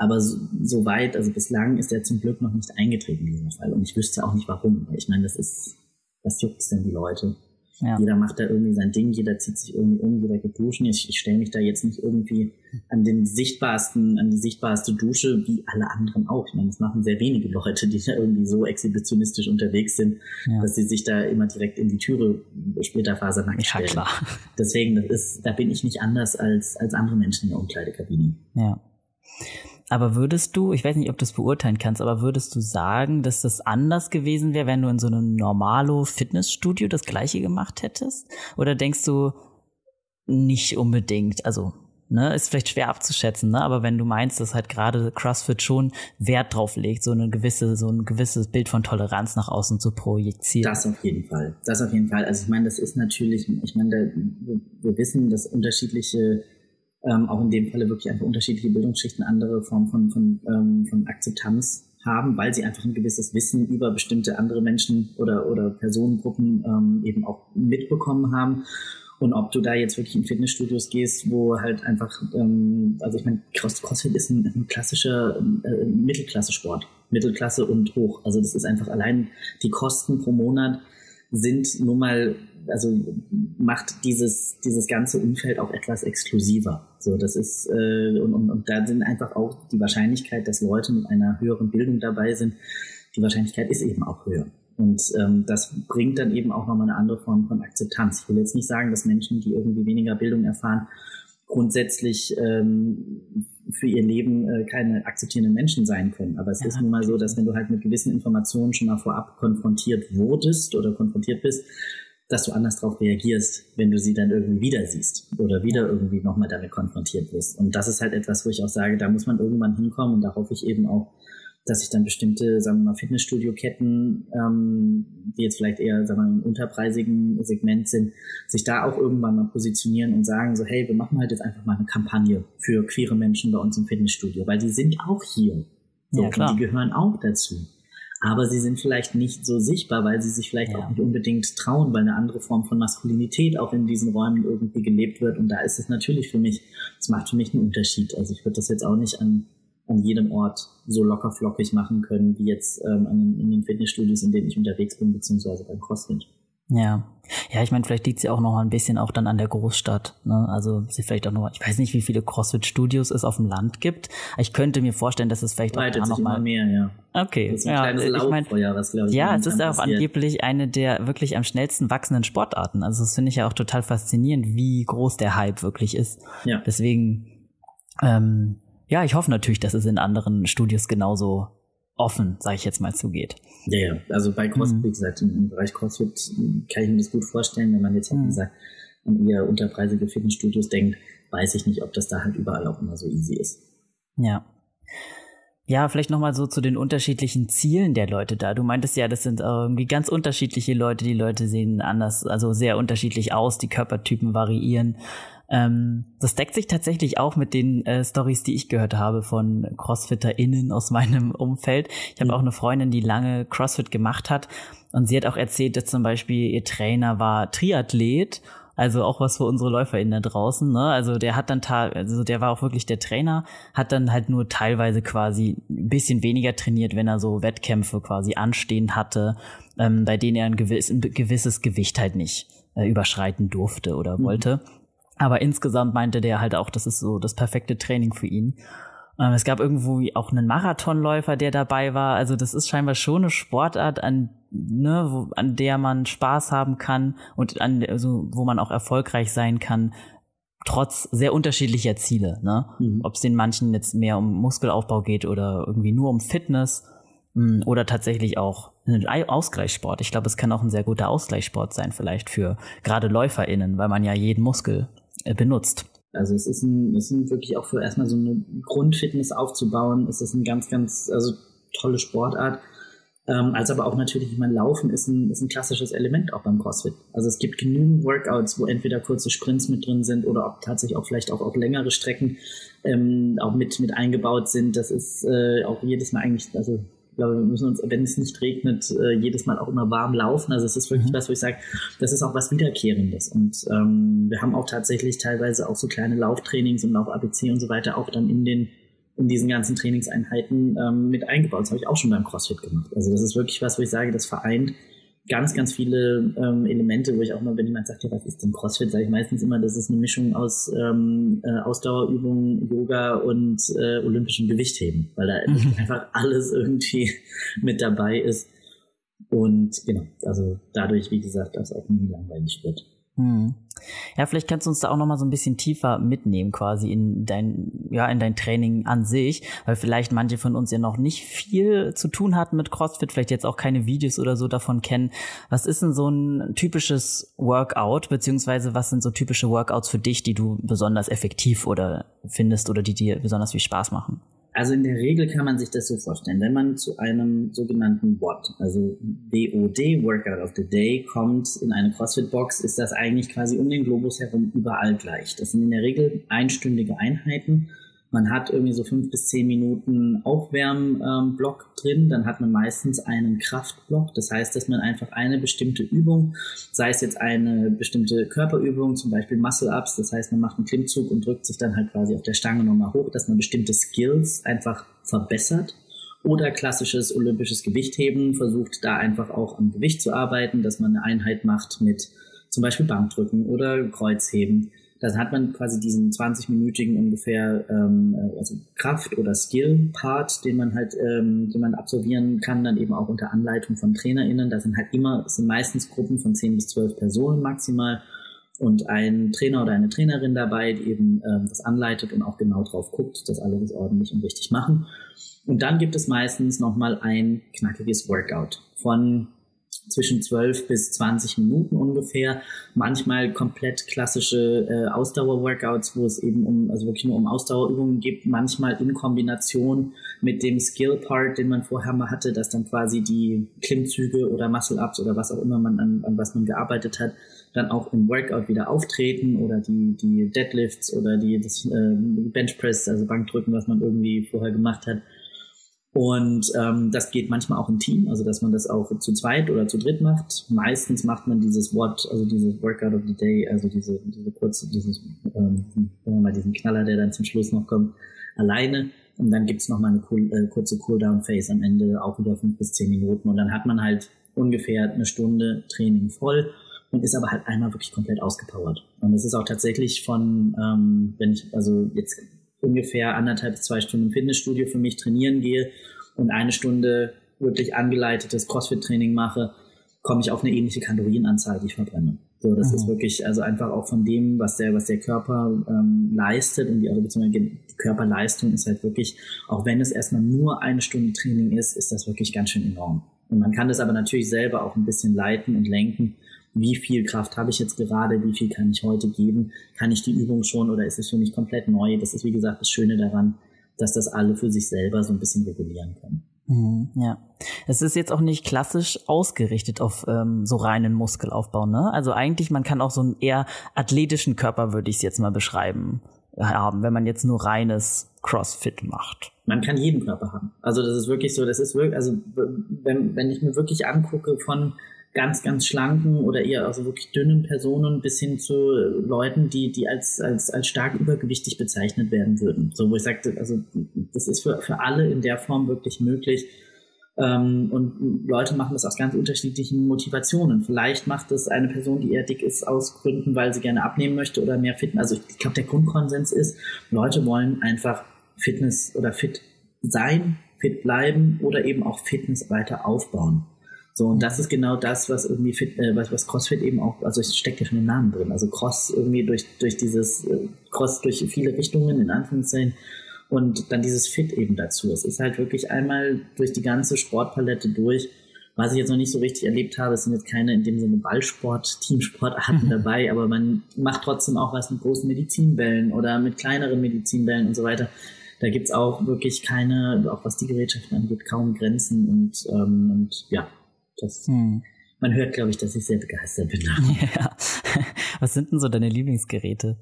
Aber so, weit, also bislang ist er zum Glück noch nicht eingetreten, dieser Fall. Und ich wüsste auch nicht warum. Ich meine, das ist, was juckt's denn die Leute? Ja. Jeder macht da irgendwie sein Ding, jeder zieht sich irgendwie um, jeder geht duschen. Ich, ich stelle mich da jetzt nicht irgendwie an den sichtbarsten, an die sichtbarste Dusche wie alle anderen auch. Ich meine, das machen sehr wenige Leute, die da irgendwie so exhibitionistisch unterwegs sind, ja. dass sie sich da immer direkt in die Türe splitterfasernackt stellen. Ja, klar. Deswegen, das ist, da bin ich nicht anders als, als andere Menschen in der Umkleidekabine. Ja. Aber würdest du, ich weiß nicht, ob du es beurteilen kannst, aber würdest du sagen, dass das anders gewesen wäre, wenn du in so einem normalo Fitnessstudio das gleiche gemacht hättest? Oder denkst du nicht unbedingt? Also, ne, ist vielleicht schwer abzuschätzen, ne? Aber wenn du meinst, dass halt gerade CrossFit schon Wert drauf legt, so eine gewisse, so ein gewisses Bild von Toleranz nach außen zu projizieren. Das auf jeden Fall. Das auf jeden Fall. Also ich meine, das ist natürlich, ich meine, wir wissen, dass unterschiedliche ähm, auch in dem Falle wirklich einfach unterschiedliche Bildungsschichten andere Formen von, von, ähm, von Akzeptanz haben, weil sie einfach ein gewisses Wissen über bestimmte andere Menschen oder, oder Personengruppen ähm, eben auch mitbekommen haben. Und ob du da jetzt wirklich in Fitnessstudios gehst, wo halt einfach, ähm, also ich meine, Cross CrossFit ist ein, ein klassischer äh, Mittelklasse-Sport. Mittelklasse und hoch. Also das ist einfach allein die Kosten pro Monat sind nun mal, also macht dieses, dieses ganze Umfeld auch etwas exklusiver. So, das ist, äh, und, und, und da sind einfach auch die Wahrscheinlichkeit, dass Leute mit einer höheren Bildung dabei sind, die Wahrscheinlichkeit ist eben auch höher. Und ähm, das bringt dann eben auch nochmal eine andere Form von Akzeptanz. Ich will jetzt nicht sagen, dass Menschen, die irgendwie weniger Bildung erfahren, grundsätzlich ähm, für ihr Leben äh, keine akzeptierenden Menschen sein können. Aber es ja, ist nun mal so, dass wenn du halt mit gewissen Informationen schon mal vorab konfrontiert wurdest oder konfrontiert bist, dass du anders darauf reagierst, wenn du sie dann irgendwie wieder siehst oder wieder irgendwie nochmal damit konfrontiert wirst. Und das ist halt etwas, wo ich auch sage, da muss man irgendwann hinkommen und da hoffe ich eben auch, dass sich dann bestimmte, sagen wir mal, Fitnessstudio-Ketten, ähm, die jetzt vielleicht eher, sagen wir mal, im unterpreisigen Segment sind, sich da auch irgendwann mal positionieren und sagen so, hey, wir machen halt jetzt einfach mal eine Kampagne für queere Menschen bei uns im Fitnessstudio, weil die sind auch hier. So, ja, klar. Und die gehören auch dazu. Aber sie sind vielleicht nicht so sichtbar, weil sie sich vielleicht ja. auch nicht unbedingt trauen, weil eine andere Form von Maskulinität auch in diesen Räumen irgendwie gelebt wird. Und da ist es natürlich für mich, es macht für mich einen Unterschied. Also ich würde das jetzt auch nicht an an jedem Ort so locker flockig machen können, wie jetzt ähm, in den Fitnessstudios, in denen ich unterwegs bin, beziehungsweise beim CrossFit. Ja. Ja, ich meine, vielleicht liegt sie auch noch ein bisschen auch dann an der Großstadt. Ne? Also sie vielleicht auch noch, ich weiß nicht, wie viele CrossFit-Studios es auf dem Land gibt. Ich könnte mir vorstellen, dass es vielleicht Breitet auch noch mal mehr, ja. Okay. Das ist ein ja, kleines ich mein, was, ich, Ja, es ist auch passiert. angeblich eine der wirklich am schnellsten wachsenden Sportarten. Also das finde ich ja auch total faszinierend, wie groß der Hype wirklich ist. Ja. Deswegen ähm, ja, ich hoffe natürlich, dass es in anderen Studios genauso offen, sage ich jetzt mal, zugeht. Ja, ja. Also bei CrossFit, mhm. wie gesagt, im, Bereich CrossFit kann ich mir das gut vorstellen, wenn man jetzt, halt, wie gesagt, an eher unterpreisige Fitnessstudios denkt, weiß ich nicht, ob das da halt überall auch immer so easy ist. Ja. Ja, vielleicht nochmal so zu den unterschiedlichen Zielen der Leute da. Du meintest ja, das sind irgendwie ganz unterschiedliche Leute. Die Leute sehen anders, also sehr unterschiedlich aus. Die Körpertypen variieren. Ähm, das deckt sich tatsächlich auch mit den äh, Stories, die ich gehört habe von CrossfitterInnen aus meinem Umfeld. Ich habe mhm. auch eine Freundin, die lange CrossFit gemacht hat und sie hat auch erzählt, dass zum Beispiel ihr Trainer war Triathlet also auch was für unsere LäuferInnen da draußen, ne? Also der hat dann, also der war auch wirklich der Trainer, hat dann halt nur teilweise quasi ein bisschen weniger trainiert, wenn er so Wettkämpfe quasi anstehen hatte, ähm, bei denen er ein, gewiss, ein gewisses Gewicht halt nicht äh, überschreiten durfte oder mhm. wollte. Aber insgesamt meinte der halt auch, das ist so das perfekte Training für ihn. Ähm, es gab irgendwo auch einen Marathonläufer, der dabei war. Also das ist scheinbar schon eine Sportart, an, ne, wo, an der man Spaß haben kann und an, also, wo man auch erfolgreich sein kann, trotz sehr unterschiedlicher Ziele. Ne? Mhm. Ob es den manchen jetzt mehr um Muskelaufbau geht oder irgendwie nur um Fitness mh, hm, oder tatsächlich auch ein Ausgleichssport. Ich glaube, es kann auch ein sehr guter Ausgleichssport sein, vielleicht für gerade LäuferInnen, weil man ja jeden Muskel benutzt. Also es ist ein, es ist wirklich auch für erstmal so eine Grundfitness aufzubauen, es ist ein ganz, ganz, also tolle Sportart. Ähm, als aber auch natürlich, ich meine, Laufen ist ein, ist ein klassisches Element auch beim CrossFit. Also es gibt genügend Workouts, wo entweder kurze Sprints mit drin sind oder ob tatsächlich auch vielleicht auch, auch längere Strecken ähm, auch mit, mit eingebaut sind. Das ist äh, auch jedes Mal eigentlich, also glaube, wir müssen uns, wenn es nicht regnet, äh, jedes Mal auch immer warm laufen. Also es ist wirklich mhm. was, wo ich sage, das ist auch was Wiederkehrendes. Und ähm, wir haben auch tatsächlich teilweise auch so kleine Lauftrainings und Lauf-ABC und so weiter auch dann in den in diesen ganzen Trainingseinheiten ähm, mit eingebaut. Das habe ich auch schon beim CrossFit gemacht. Also das ist wirklich was, wo ich sage, das vereint ganz, ganz viele ähm, Elemente, wo ich auch mal, wenn jemand sagt, ja, was ist denn CrossFit, sage ich meistens immer, das ist eine Mischung aus ähm, äh, Ausdauerübungen, Yoga und äh, olympischem Gewichtheben, weil da mhm. einfach alles irgendwie mit dabei ist. Und genau, also dadurch, wie gesagt, dass auch nie langweilig wird. Hm. Ja, vielleicht kannst du uns da auch noch mal so ein bisschen tiefer mitnehmen, quasi in dein, ja, in dein Training an sich, weil vielleicht manche von uns ja noch nicht viel zu tun hatten mit CrossFit, vielleicht jetzt auch keine Videos oder so davon kennen. Was ist denn so ein typisches Workout, beziehungsweise was sind so typische Workouts für dich, die du besonders effektiv oder findest oder die dir besonders viel Spaß machen? Also in der Regel kann man sich das so vorstellen, wenn man zu einem sogenannten WOD, also WOD, Workout of the Day, kommt in eine CrossFit-Box, ist das eigentlich quasi um den Globus herum überall gleich. Das sind in der Regel einstündige Einheiten man hat irgendwie so fünf bis zehn Minuten Aufwärmblock drin. Dann hat man meistens einen Kraftblock. Das heißt, dass man einfach eine bestimmte Übung, sei es jetzt eine bestimmte Körperübung, zum Beispiel Muscle-Ups, das heißt, man macht einen Klimmzug und drückt sich dann halt quasi auf der Stange nochmal hoch, dass man bestimmte Skills einfach verbessert. Oder klassisches olympisches Gewichtheben, versucht da einfach auch am Gewicht zu arbeiten, dass man eine Einheit macht mit zum Beispiel Bankdrücken oder Kreuzheben da hat man quasi diesen 20-minütigen ungefähr ähm, also Kraft- oder Skill-Part, den man halt, ähm, den man absolvieren kann, dann eben auch unter Anleitung von TrainerInnen. Da sind halt immer, sind meistens Gruppen von 10 bis 12 Personen maximal und ein Trainer oder eine Trainerin dabei, die eben ähm, das anleitet und auch genau drauf guckt, dass alle das ordentlich und richtig machen. Und dann gibt es meistens nochmal ein knackiges Workout von zwischen 12 bis 20 Minuten ungefähr. Manchmal komplett klassische äh, Ausdauer-Workouts, wo es eben um, also wirklich nur um Ausdauerübungen geht. Manchmal in Kombination mit dem Skill-Part, den man vorher mal hatte, dass dann quasi die Klimmzüge oder Muscle-Ups oder was auch immer man an, an was man gearbeitet hat, dann auch im Workout wieder auftreten oder die, die Deadlifts oder die das äh, Benchpress, also Bankdrücken, was man irgendwie vorher gemacht hat und ähm, das geht manchmal auch im Team, also dass man das auch zu zweit oder zu dritt macht. Meistens macht man dieses What, also dieses Workout of the Day, also diese, diese kurze, dieses, ähm, mal diesen Knaller, der dann zum Schluss noch kommt, alleine. Und dann gibt's noch mal eine cool, äh, kurze Cooldown-Phase am Ende, auch wieder fünf bis zehn Minuten. Und dann hat man halt ungefähr eine Stunde Training voll und ist aber halt einmal wirklich komplett ausgepowert. Und es ist auch tatsächlich von, ähm, wenn ich, also jetzt ungefähr anderthalb bis zwei Stunden im Fitnessstudio für mich trainieren gehe und eine Stunde wirklich angeleitetes CrossFit-Training mache, komme ich auf eine ähnliche Kalorienanzahl, die ich verbrenne. So, das mhm. ist wirklich, also einfach auch von dem, was der, was der Körper ähm, leistet und die, also beziehungsweise die Körperleistung ist halt wirklich, auch wenn es erstmal nur eine Stunde Training ist, ist das wirklich ganz schön enorm. Und man kann das aber natürlich selber auch ein bisschen leiten und lenken wie viel Kraft habe ich jetzt gerade, wie viel kann ich heute geben, kann ich die Übung schon oder ist es für mich komplett neu? Das ist, wie gesagt, das Schöne daran, dass das alle für sich selber so ein bisschen regulieren können. Mhm, ja, es ist jetzt auch nicht klassisch ausgerichtet auf ähm, so reinen Muskelaufbau, ne? Also eigentlich, man kann auch so einen eher athletischen Körper, würde ich es jetzt mal beschreiben, haben, wenn man jetzt nur reines CrossFit macht. Man kann jeden Körper haben. Also das ist wirklich so, das ist wirklich, also wenn, wenn ich mir wirklich angucke von ganz, ganz schlanken oder eher also wirklich dünnen Personen bis hin zu Leuten, die, die als, als, als stark übergewichtig bezeichnet werden würden. So, wo ich sagte, also das ist für, für alle in der Form wirklich möglich. Ähm, und Leute machen das aus ganz unterschiedlichen Motivationen. Vielleicht macht es eine Person, die eher dick ist, aus Gründen, weil sie gerne abnehmen möchte oder mehr Fitness. Also ich glaube, der Grundkonsens ist, Leute wollen einfach Fitness oder fit sein, fit bleiben oder eben auch Fitness weiter aufbauen. So, und das ist genau das, was irgendwie Fit, äh, was, was CrossFit eben auch, also es steckt ja schon im Namen drin. Also Cross irgendwie durch, durch dieses äh, Cross durch viele Richtungen, in Anführungszeichen, und dann dieses Fit eben dazu. Es ist halt wirklich einmal durch die ganze Sportpalette durch. Was ich jetzt noch nicht so richtig erlebt habe, es sind jetzt keine in dem Sinne Ballsport, Teamsportarten mhm. dabei, aber man macht trotzdem auch was mit großen Medizinbällen oder mit kleineren Medizinbällen und so weiter. Da gibt's auch wirklich keine, auch was die Gerätschaften angeht, kaum Grenzen und, ähm, und ja, das, hm. Man hört, glaube ich, dass ich sehr begeistert bin. Ja. Was sind denn so deine Lieblingsgeräte?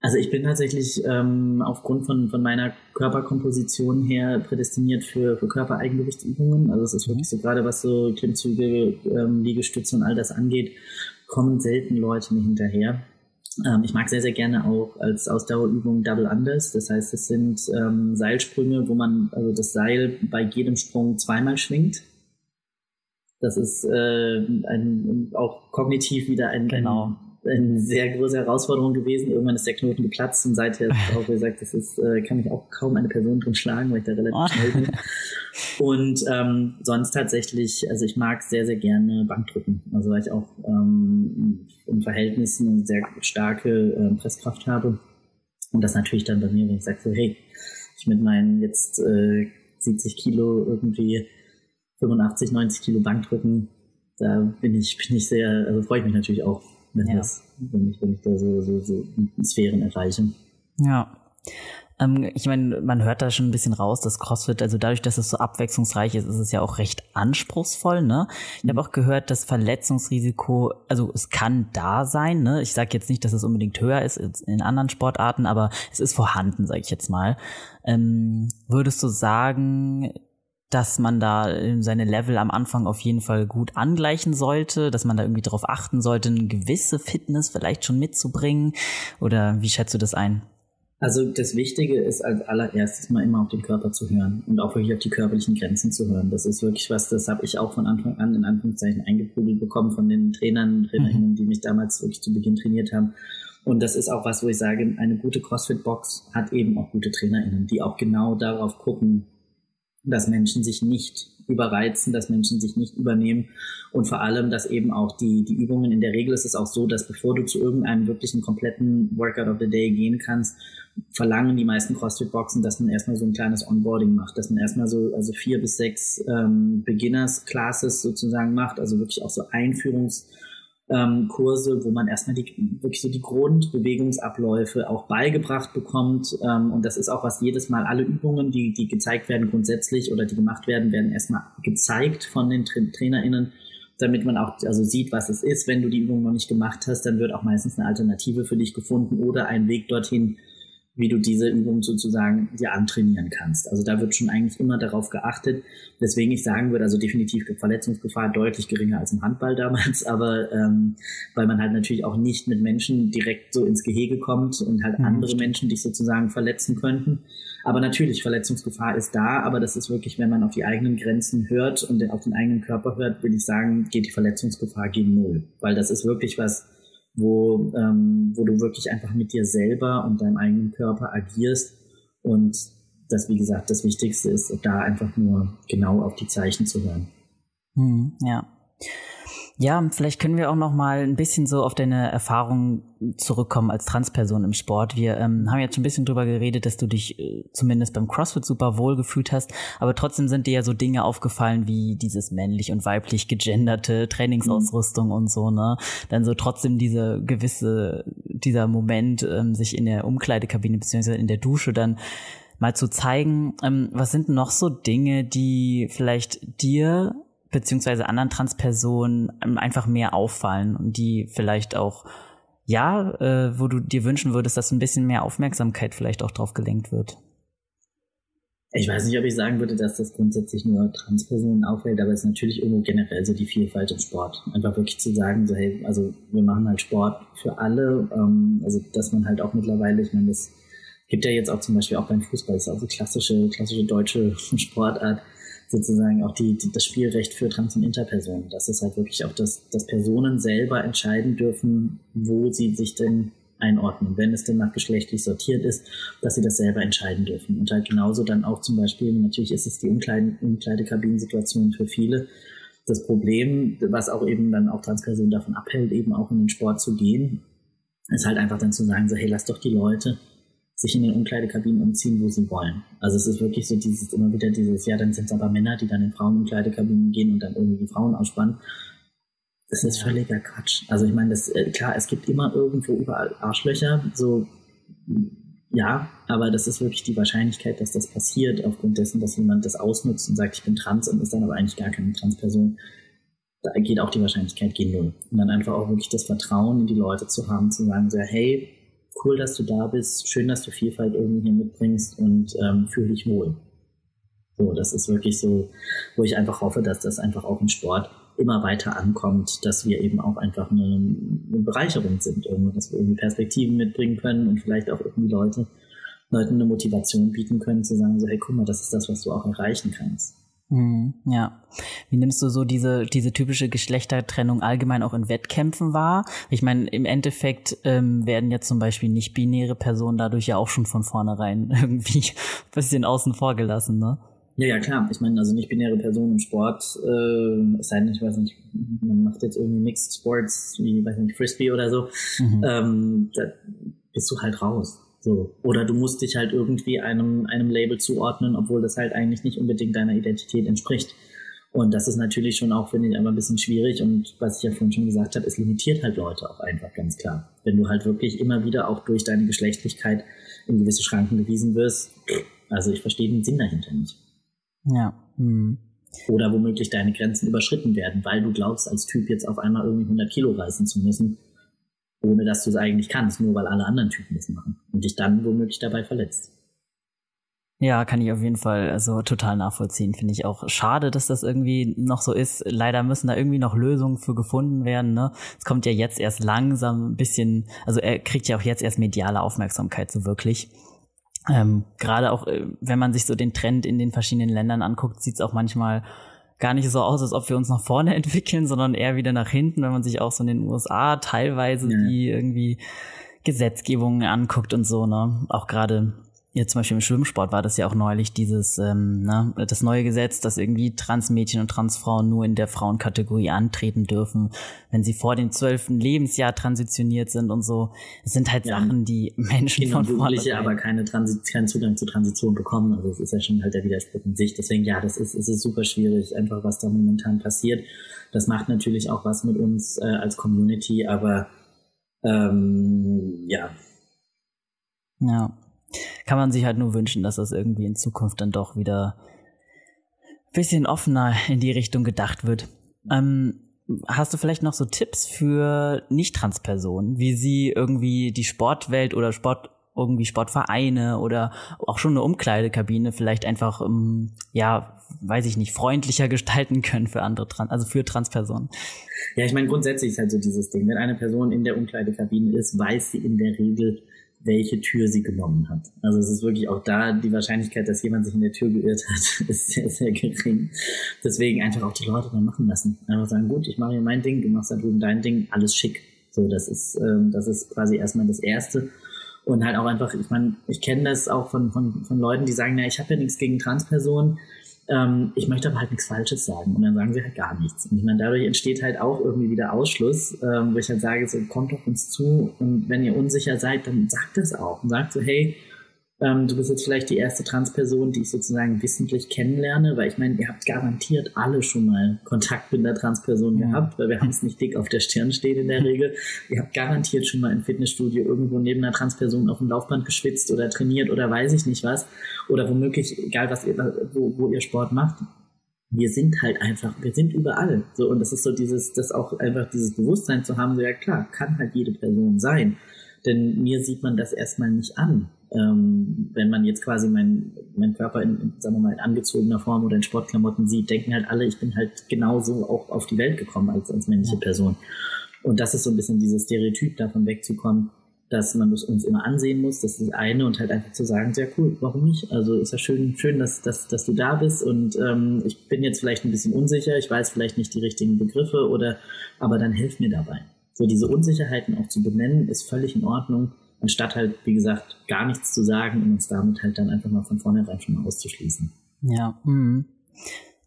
Also ich bin tatsächlich ähm, aufgrund von, von meiner Körperkomposition her prädestiniert für, für Körpereigengewichtsübungen. Also es ist wirklich so gerade was so Klimmzüge, ähm, Liegestütze und all das angeht, kommen selten Leute mir hinterher. Ähm, ich mag sehr, sehr gerne auch als Ausdauerübung Double Unders. Das heißt, es sind ähm, Seilsprünge, wo man also das Seil bei jedem Sprung zweimal schwingt. Das ist äh, ein, auch kognitiv wieder ein, genau. ein, eine sehr große Herausforderung gewesen. Irgendwann ist der Knoten geplatzt und seither ist auch gesagt, das ist, äh, kann mich auch kaum eine Person drin schlagen, weil ich da relativ oh. schnell bin. Und ähm, sonst tatsächlich, also ich mag sehr, sehr gerne Bankdrücken. Also weil ich auch ähm, im Verhältnis eine sehr starke äh, Presskraft habe. Und das natürlich dann bei mir, wenn ich sage so, hey, ich mit meinen jetzt äh, 70 Kilo irgendwie 85, 90 Kilo Bankdrücken, da bin ich, bin ich sehr, also freue ich mich natürlich auch, wenn, ja. das, wenn, ich, wenn ich da so, so, so Sphären erreiche. Ja. Ähm, ich meine, man hört da schon ein bisschen raus, dass CrossFit, also dadurch, dass es so abwechslungsreich ist, ist es ja auch recht anspruchsvoll. Ne? Ich habe mhm. auch gehört, das Verletzungsrisiko, also es kann da sein. Ne? Ich sage jetzt nicht, dass es unbedingt höher ist in anderen Sportarten, aber es ist vorhanden, sage ich jetzt mal. Ähm, würdest du sagen, dass man da seine Level am Anfang auf jeden Fall gut angleichen sollte, dass man da irgendwie darauf achten sollte, eine gewisse Fitness vielleicht schon mitzubringen? Oder wie schätzt du das ein? Also das Wichtige ist als allererstes mal immer auf den Körper zu hören und auch wirklich auf die körperlichen Grenzen zu hören. Das ist wirklich was, das habe ich auch von Anfang an in Anführungszeichen eingeprügelt bekommen von den Trainern, Trainerinnen, mhm. die mich damals wirklich zu Beginn trainiert haben. Und das ist auch was, wo ich sage, eine gute CrossFit-Box hat eben auch gute TrainerInnen, die auch genau darauf gucken, dass Menschen sich nicht überreizen, dass Menschen sich nicht übernehmen und vor allem, dass eben auch die, die Übungen, in der Regel ist es auch so, dass bevor du zu irgendeinem wirklichen kompletten Workout of the Day gehen kannst, verlangen die meisten CrossFit-Boxen, dass man erstmal so ein kleines Onboarding macht, dass man erstmal so also vier bis sechs ähm, Beginners-Classes sozusagen macht, also wirklich auch so Einführungs- ähm, Kurse, wo man erstmal die, wirklich so die Grundbewegungsabläufe auch beigebracht bekommt. Ähm, und das ist auch was jedes Mal, alle Übungen, die, die gezeigt werden grundsätzlich oder die gemacht werden, werden erstmal gezeigt von den Tra TrainerInnen, damit man auch also sieht, was es ist. Wenn du die Übung noch nicht gemacht hast, dann wird auch meistens eine Alternative für dich gefunden oder ein Weg dorthin, wie du diese Übung sozusagen dir antrainieren kannst. Also da wird schon eigentlich immer darauf geachtet, weswegen ich sagen würde, also definitiv Verletzungsgefahr deutlich geringer als im Handball damals, aber ähm, weil man halt natürlich auch nicht mit Menschen direkt so ins Gehege kommt und halt mhm. andere Menschen dich sozusagen verletzen könnten. Aber natürlich, Verletzungsgefahr ist da, aber das ist wirklich, wenn man auf die eigenen Grenzen hört und auf den eigenen Körper hört, würde ich sagen, geht die Verletzungsgefahr gegen Null. Weil das ist wirklich was, wo, ähm, wo du wirklich einfach mit dir selber und deinem eigenen Körper agierst und das, wie gesagt, das Wichtigste ist, da einfach nur genau auf die Zeichen zu hören. Hm, ja. Ja, vielleicht können wir auch noch mal ein bisschen so auf deine Erfahrung zurückkommen als Transperson im Sport. Wir ähm, haben jetzt schon ein bisschen drüber geredet, dass du dich äh, zumindest beim CrossFit super wohl gefühlt hast, aber trotzdem sind dir ja so Dinge aufgefallen wie dieses männlich und weiblich gegenderte Trainingsausrüstung mhm. und so, ne? Dann so trotzdem diese gewisse, dieser Moment, ähm, sich in der Umkleidekabine beziehungsweise in der Dusche dann mal zu zeigen, ähm, was sind noch so Dinge, die vielleicht dir beziehungsweise anderen Transpersonen ähm, einfach mehr auffallen und die vielleicht auch, ja, äh, wo du dir wünschen würdest, dass ein bisschen mehr Aufmerksamkeit vielleicht auch drauf gelenkt wird? Ich weiß nicht, ob ich sagen würde, dass das grundsätzlich nur Transpersonen auffällt, aber es ist natürlich irgendwo generell so die Vielfalt im Sport. Einfach wirklich zu sagen, so hey, also wir machen halt Sport für alle, ähm, also dass man halt auch mittlerweile, ich meine, das gibt ja jetzt auch zum Beispiel auch beim Fußball, das ist auch so klassische, klassische deutsche Sportart, sozusagen auch die, die, das Spielrecht für Trans- und Interpersonen. Das ist halt wirklich auch, dass, dass Personen selber entscheiden dürfen, wo sie sich denn einordnen, wenn es denn nach geschlechtlich sortiert ist, dass sie das selber entscheiden dürfen. Und halt genauso dann auch zum Beispiel, natürlich ist es die Umkleide, Umkleidekabinensituation für viele. Das Problem, was auch eben dann auch Transpersonen davon abhält, eben auch in den Sport zu gehen, ist halt einfach dann zu sagen, so, hey, lass doch die Leute sich in den Umkleidekabinen umziehen, wo sie wollen. Also es ist wirklich so dieses, immer wieder dieses, ja, dann sind es aber Männer, die dann in Frauenumkleidekabinen gehen und dann irgendwie die Frauen ausspannen. Das ist völliger Quatsch. Also ich meine, das, äh, klar, es gibt immer irgendwo überall Arschlöcher, so, ja, aber das ist wirklich die Wahrscheinlichkeit, dass das passiert, aufgrund dessen, dass jemand das ausnutzt und sagt, ich bin trans und ist dann aber eigentlich gar keine Transperson. Da geht auch die Wahrscheinlichkeit gegen null. Und dann einfach auch wirklich das Vertrauen in die Leute zu haben, zu sagen, so, hey, cool, dass du da bist, schön, dass du Vielfalt irgendwie hier mitbringst und ähm, fühle dich wohl. So, das ist wirklich so, wo ich einfach hoffe, dass das einfach auch im Sport immer weiter ankommt, dass wir eben auch einfach eine, eine Bereicherung sind, irgendwie, dass wir irgendwie Perspektiven mitbringen können und vielleicht auch irgendwie Leute, Leuten eine Motivation bieten können, zu sagen, so, hey, guck mal, das ist das, was du auch erreichen kannst. Mhm, ja. Wie nimmst du so diese, diese typische Geschlechtertrennung allgemein auch in Wettkämpfen wahr? Ich meine, im Endeffekt ähm, werden jetzt zum Beispiel nicht-binäre Personen dadurch ja auch schon von vornherein irgendwie ein bisschen außen vor gelassen, ne? Ja, ja, klar. Ich meine, also nicht-binäre Personen im Sport, äh, es sei denn, ich weiß nicht, man macht jetzt irgendwie Mixed Sports, wie, weiß nicht, Frisbee oder so, mhm. ähm, da bist du halt raus. So. Oder du musst dich halt irgendwie einem, einem Label zuordnen, obwohl das halt eigentlich nicht unbedingt deiner Identität entspricht. Und das ist natürlich schon auch, finde ich, einmal ein bisschen schwierig. Und was ich ja vorhin schon gesagt habe, es limitiert halt Leute auch einfach ganz klar. Wenn du halt wirklich immer wieder auch durch deine Geschlechtlichkeit in gewisse Schranken gewiesen wirst, also ich verstehe den Sinn dahinter nicht. Ja. Hm. Oder womöglich deine Grenzen überschritten werden, weil du glaubst, als Typ jetzt auf einmal irgendwie 100 Kilo reißen zu müssen ohne dass du es eigentlich kannst, nur weil alle anderen Typen das machen und dich dann womöglich dabei verletzt. Ja, kann ich auf jeden Fall also total nachvollziehen. Finde ich auch schade, dass das irgendwie noch so ist. Leider müssen da irgendwie noch Lösungen für gefunden werden. Ne? Es kommt ja jetzt erst langsam ein bisschen, also er kriegt ja auch jetzt erst mediale Aufmerksamkeit so wirklich. Ähm, Gerade auch, äh, wenn man sich so den Trend in den verschiedenen Ländern anguckt, sieht es auch manchmal gar nicht so aus, als ob wir uns nach vorne entwickeln, sondern eher wieder nach hinten, wenn man sich auch so in den USA teilweise ja. die irgendwie Gesetzgebungen anguckt und so, ne? Auch gerade Jetzt zum Beispiel im Schwimmsport war das ja auch neulich dieses, ähm, ne, das neue Gesetz, dass irgendwie Transmädchen und Transfrauen nur in der Frauenkategorie antreten dürfen, wenn sie vor dem zwölften Lebensjahr transitioniert sind und so. Es sind halt ja. Sachen, die Menschen Kinder von Jugendliche aber keine Transi keinen Zugang zur Transition bekommen. Also es ist ja schon halt der Widerspruch in sich. Deswegen ja, das ist, es ist super schwierig, einfach was da momentan passiert. Das macht natürlich auch was mit uns äh, als Community, aber ähm, ja. Ja kann man sich halt nur wünschen, dass das irgendwie in Zukunft dann doch wieder ein bisschen offener in die Richtung gedacht wird. Ähm, hast du vielleicht noch so Tipps für Nicht-Trans-Personen, wie sie irgendwie die Sportwelt oder Sport irgendwie Sportvereine oder auch schon eine Umkleidekabine vielleicht einfach, ähm, ja, weiß ich nicht, freundlicher gestalten können für andere, Trans also für Transpersonen. Ja, ich meine, grundsätzlich ist halt so dieses Ding. Wenn eine Person in der Umkleidekabine ist, weiß sie in der Regel, welche Tür sie genommen hat. Also es ist wirklich auch da die Wahrscheinlichkeit, dass jemand sich in der Tür geirrt hat, ist sehr, sehr gering. Deswegen einfach auch die Leute dann machen lassen. Einfach sagen, gut, ich mache hier mein Ding, du machst da drüben dein Ding, alles schick. So, das ist, ähm, das ist quasi erstmal das Erste. Und halt auch einfach, ich meine, ich kenne das auch von, von, von Leuten, die sagen, na, ich habe ja nichts gegen Transpersonen, ähm, ich möchte aber halt nichts Falsches sagen. Und dann sagen sie halt gar nichts. Und ich meine, dadurch entsteht halt auch irgendwie wieder Ausschluss, ähm, wo ich halt sage, so, kommt doch uns zu und wenn ihr unsicher seid, dann sagt es auch und sagt so, hey, ähm, du bist jetzt vielleicht die erste Transperson, die ich sozusagen wissentlich kennenlerne, weil ich meine, ihr habt garantiert alle schon mal Kontakt mit einer Transperson ja. gehabt, weil wir haben es nicht dick auf der Stirn stehen in der Regel. Ihr habt garantiert schon mal im Fitnessstudio irgendwo neben einer Transperson auf dem Laufband geschwitzt oder trainiert oder weiß ich nicht was. Oder womöglich, egal was ihr, wo, wo ihr Sport macht, wir sind halt einfach, wir sind überall. So, und das ist so dieses, das auch einfach dieses Bewusstsein zu haben, so ja klar, kann halt jede Person sein. Denn mir sieht man das erstmal nicht an. Ähm, wenn man jetzt quasi meinen mein Körper in, in, sagen wir mal, in angezogener Form oder in Sportklamotten sieht, denken halt alle, ich bin halt genauso auch auf die Welt gekommen als, als männliche Person. Und das ist so ein bisschen dieses Stereotyp, davon wegzukommen, dass man das uns immer ansehen muss, das ist das eine und halt einfach zu sagen, sehr cool, warum nicht? Also ist ja schön, schön, dass, dass, dass du da bist und ähm, ich bin jetzt vielleicht ein bisschen unsicher, ich weiß vielleicht nicht die richtigen Begriffe oder, aber dann hilf mir dabei. So diese Unsicherheiten auch zu benennen, ist völlig in Ordnung anstatt halt, wie gesagt, gar nichts zu sagen und uns damit halt dann einfach mal von vornherein schon mal auszuschließen. Ja, mh.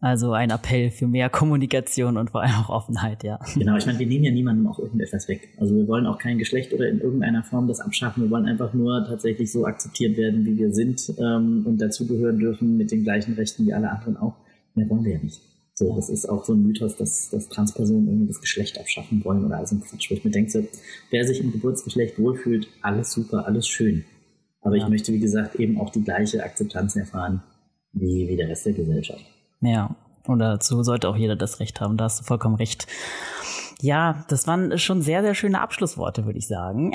also ein Appell für mehr Kommunikation und vor allem auch Offenheit, ja. Genau, ich meine, wir nehmen ja niemandem auch irgendetwas weg. Also wir wollen auch kein Geschlecht oder in irgendeiner Form das abschaffen. Wir wollen einfach nur tatsächlich so akzeptiert werden, wie wir sind ähm, und dazugehören dürfen mit den gleichen Rechten wie alle anderen auch. Mehr wollen wir ja nicht. So, das ist auch so ein Mythos, dass, dass Transpersonen irgendwie das Geschlecht abschaffen wollen oder also ein Quatsch, wo ich mir denke, so, wer sich im Geburtsgeschlecht wohlfühlt, alles super, alles schön. Aber ja. ich möchte, wie gesagt, eben auch die gleiche Akzeptanz erfahren wie, wie der Rest der Gesellschaft. Ja, und dazu sollte auch jeder das Recht haben, da hast du vollkommen recht. Ja, das waren schon sehr, sehr schöne Abschlussworte, würde ich sagen.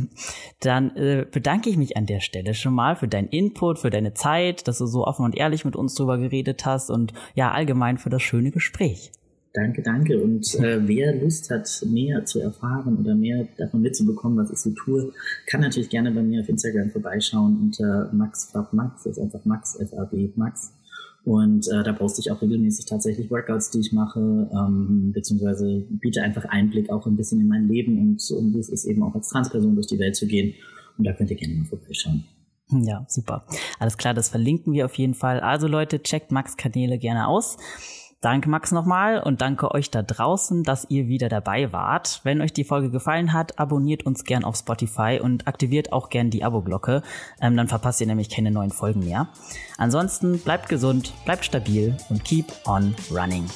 Dann äh, bedanke ich mich an der Stelle schon mal für deinen Input, für deine Zeit, dass du so offen und ehrlich mit uns drüber geredet hast und ja, allgemein für das schöne Gespräch. Danke, danke. Und äh, wer Lust hat, mehr zu erfahren oder mehr davon mitzubekommen, was ich so tue, kann natürlich gerne bei mir auf Instagram vorbeischauen unter maxfabmax, das ist einfach Max, F-A-B, Max. Und äh, da poste ich auch regelmäßig tatsächlich Workouts, die ich mache, ähm, beziehungsweise biete einfach Einblick auch ein bisschen in mein Leben und, und wie es ist, eben auch als Transperson durch die Welt zu gehen. Und da könnt ihr gerne mal vorbeischauen. Ja, super. Alles klar, das verlinken wir auf jeden Fall. Also Leute, checkt Max Kanäle gerne aus. Danke Max nochmal und danke euch da draußen, dass ihr wieder dabei wart. Wenn euch die Folge gefallen hat, abonniert uns gern auf Spotify und aktiviert auch gern die Abo-Glocke. Ähm, dann verpasst ihr nämlich keine neuen Folgen mehr. Ansonsten bleibt gesund, bleibt stabil und keep on running.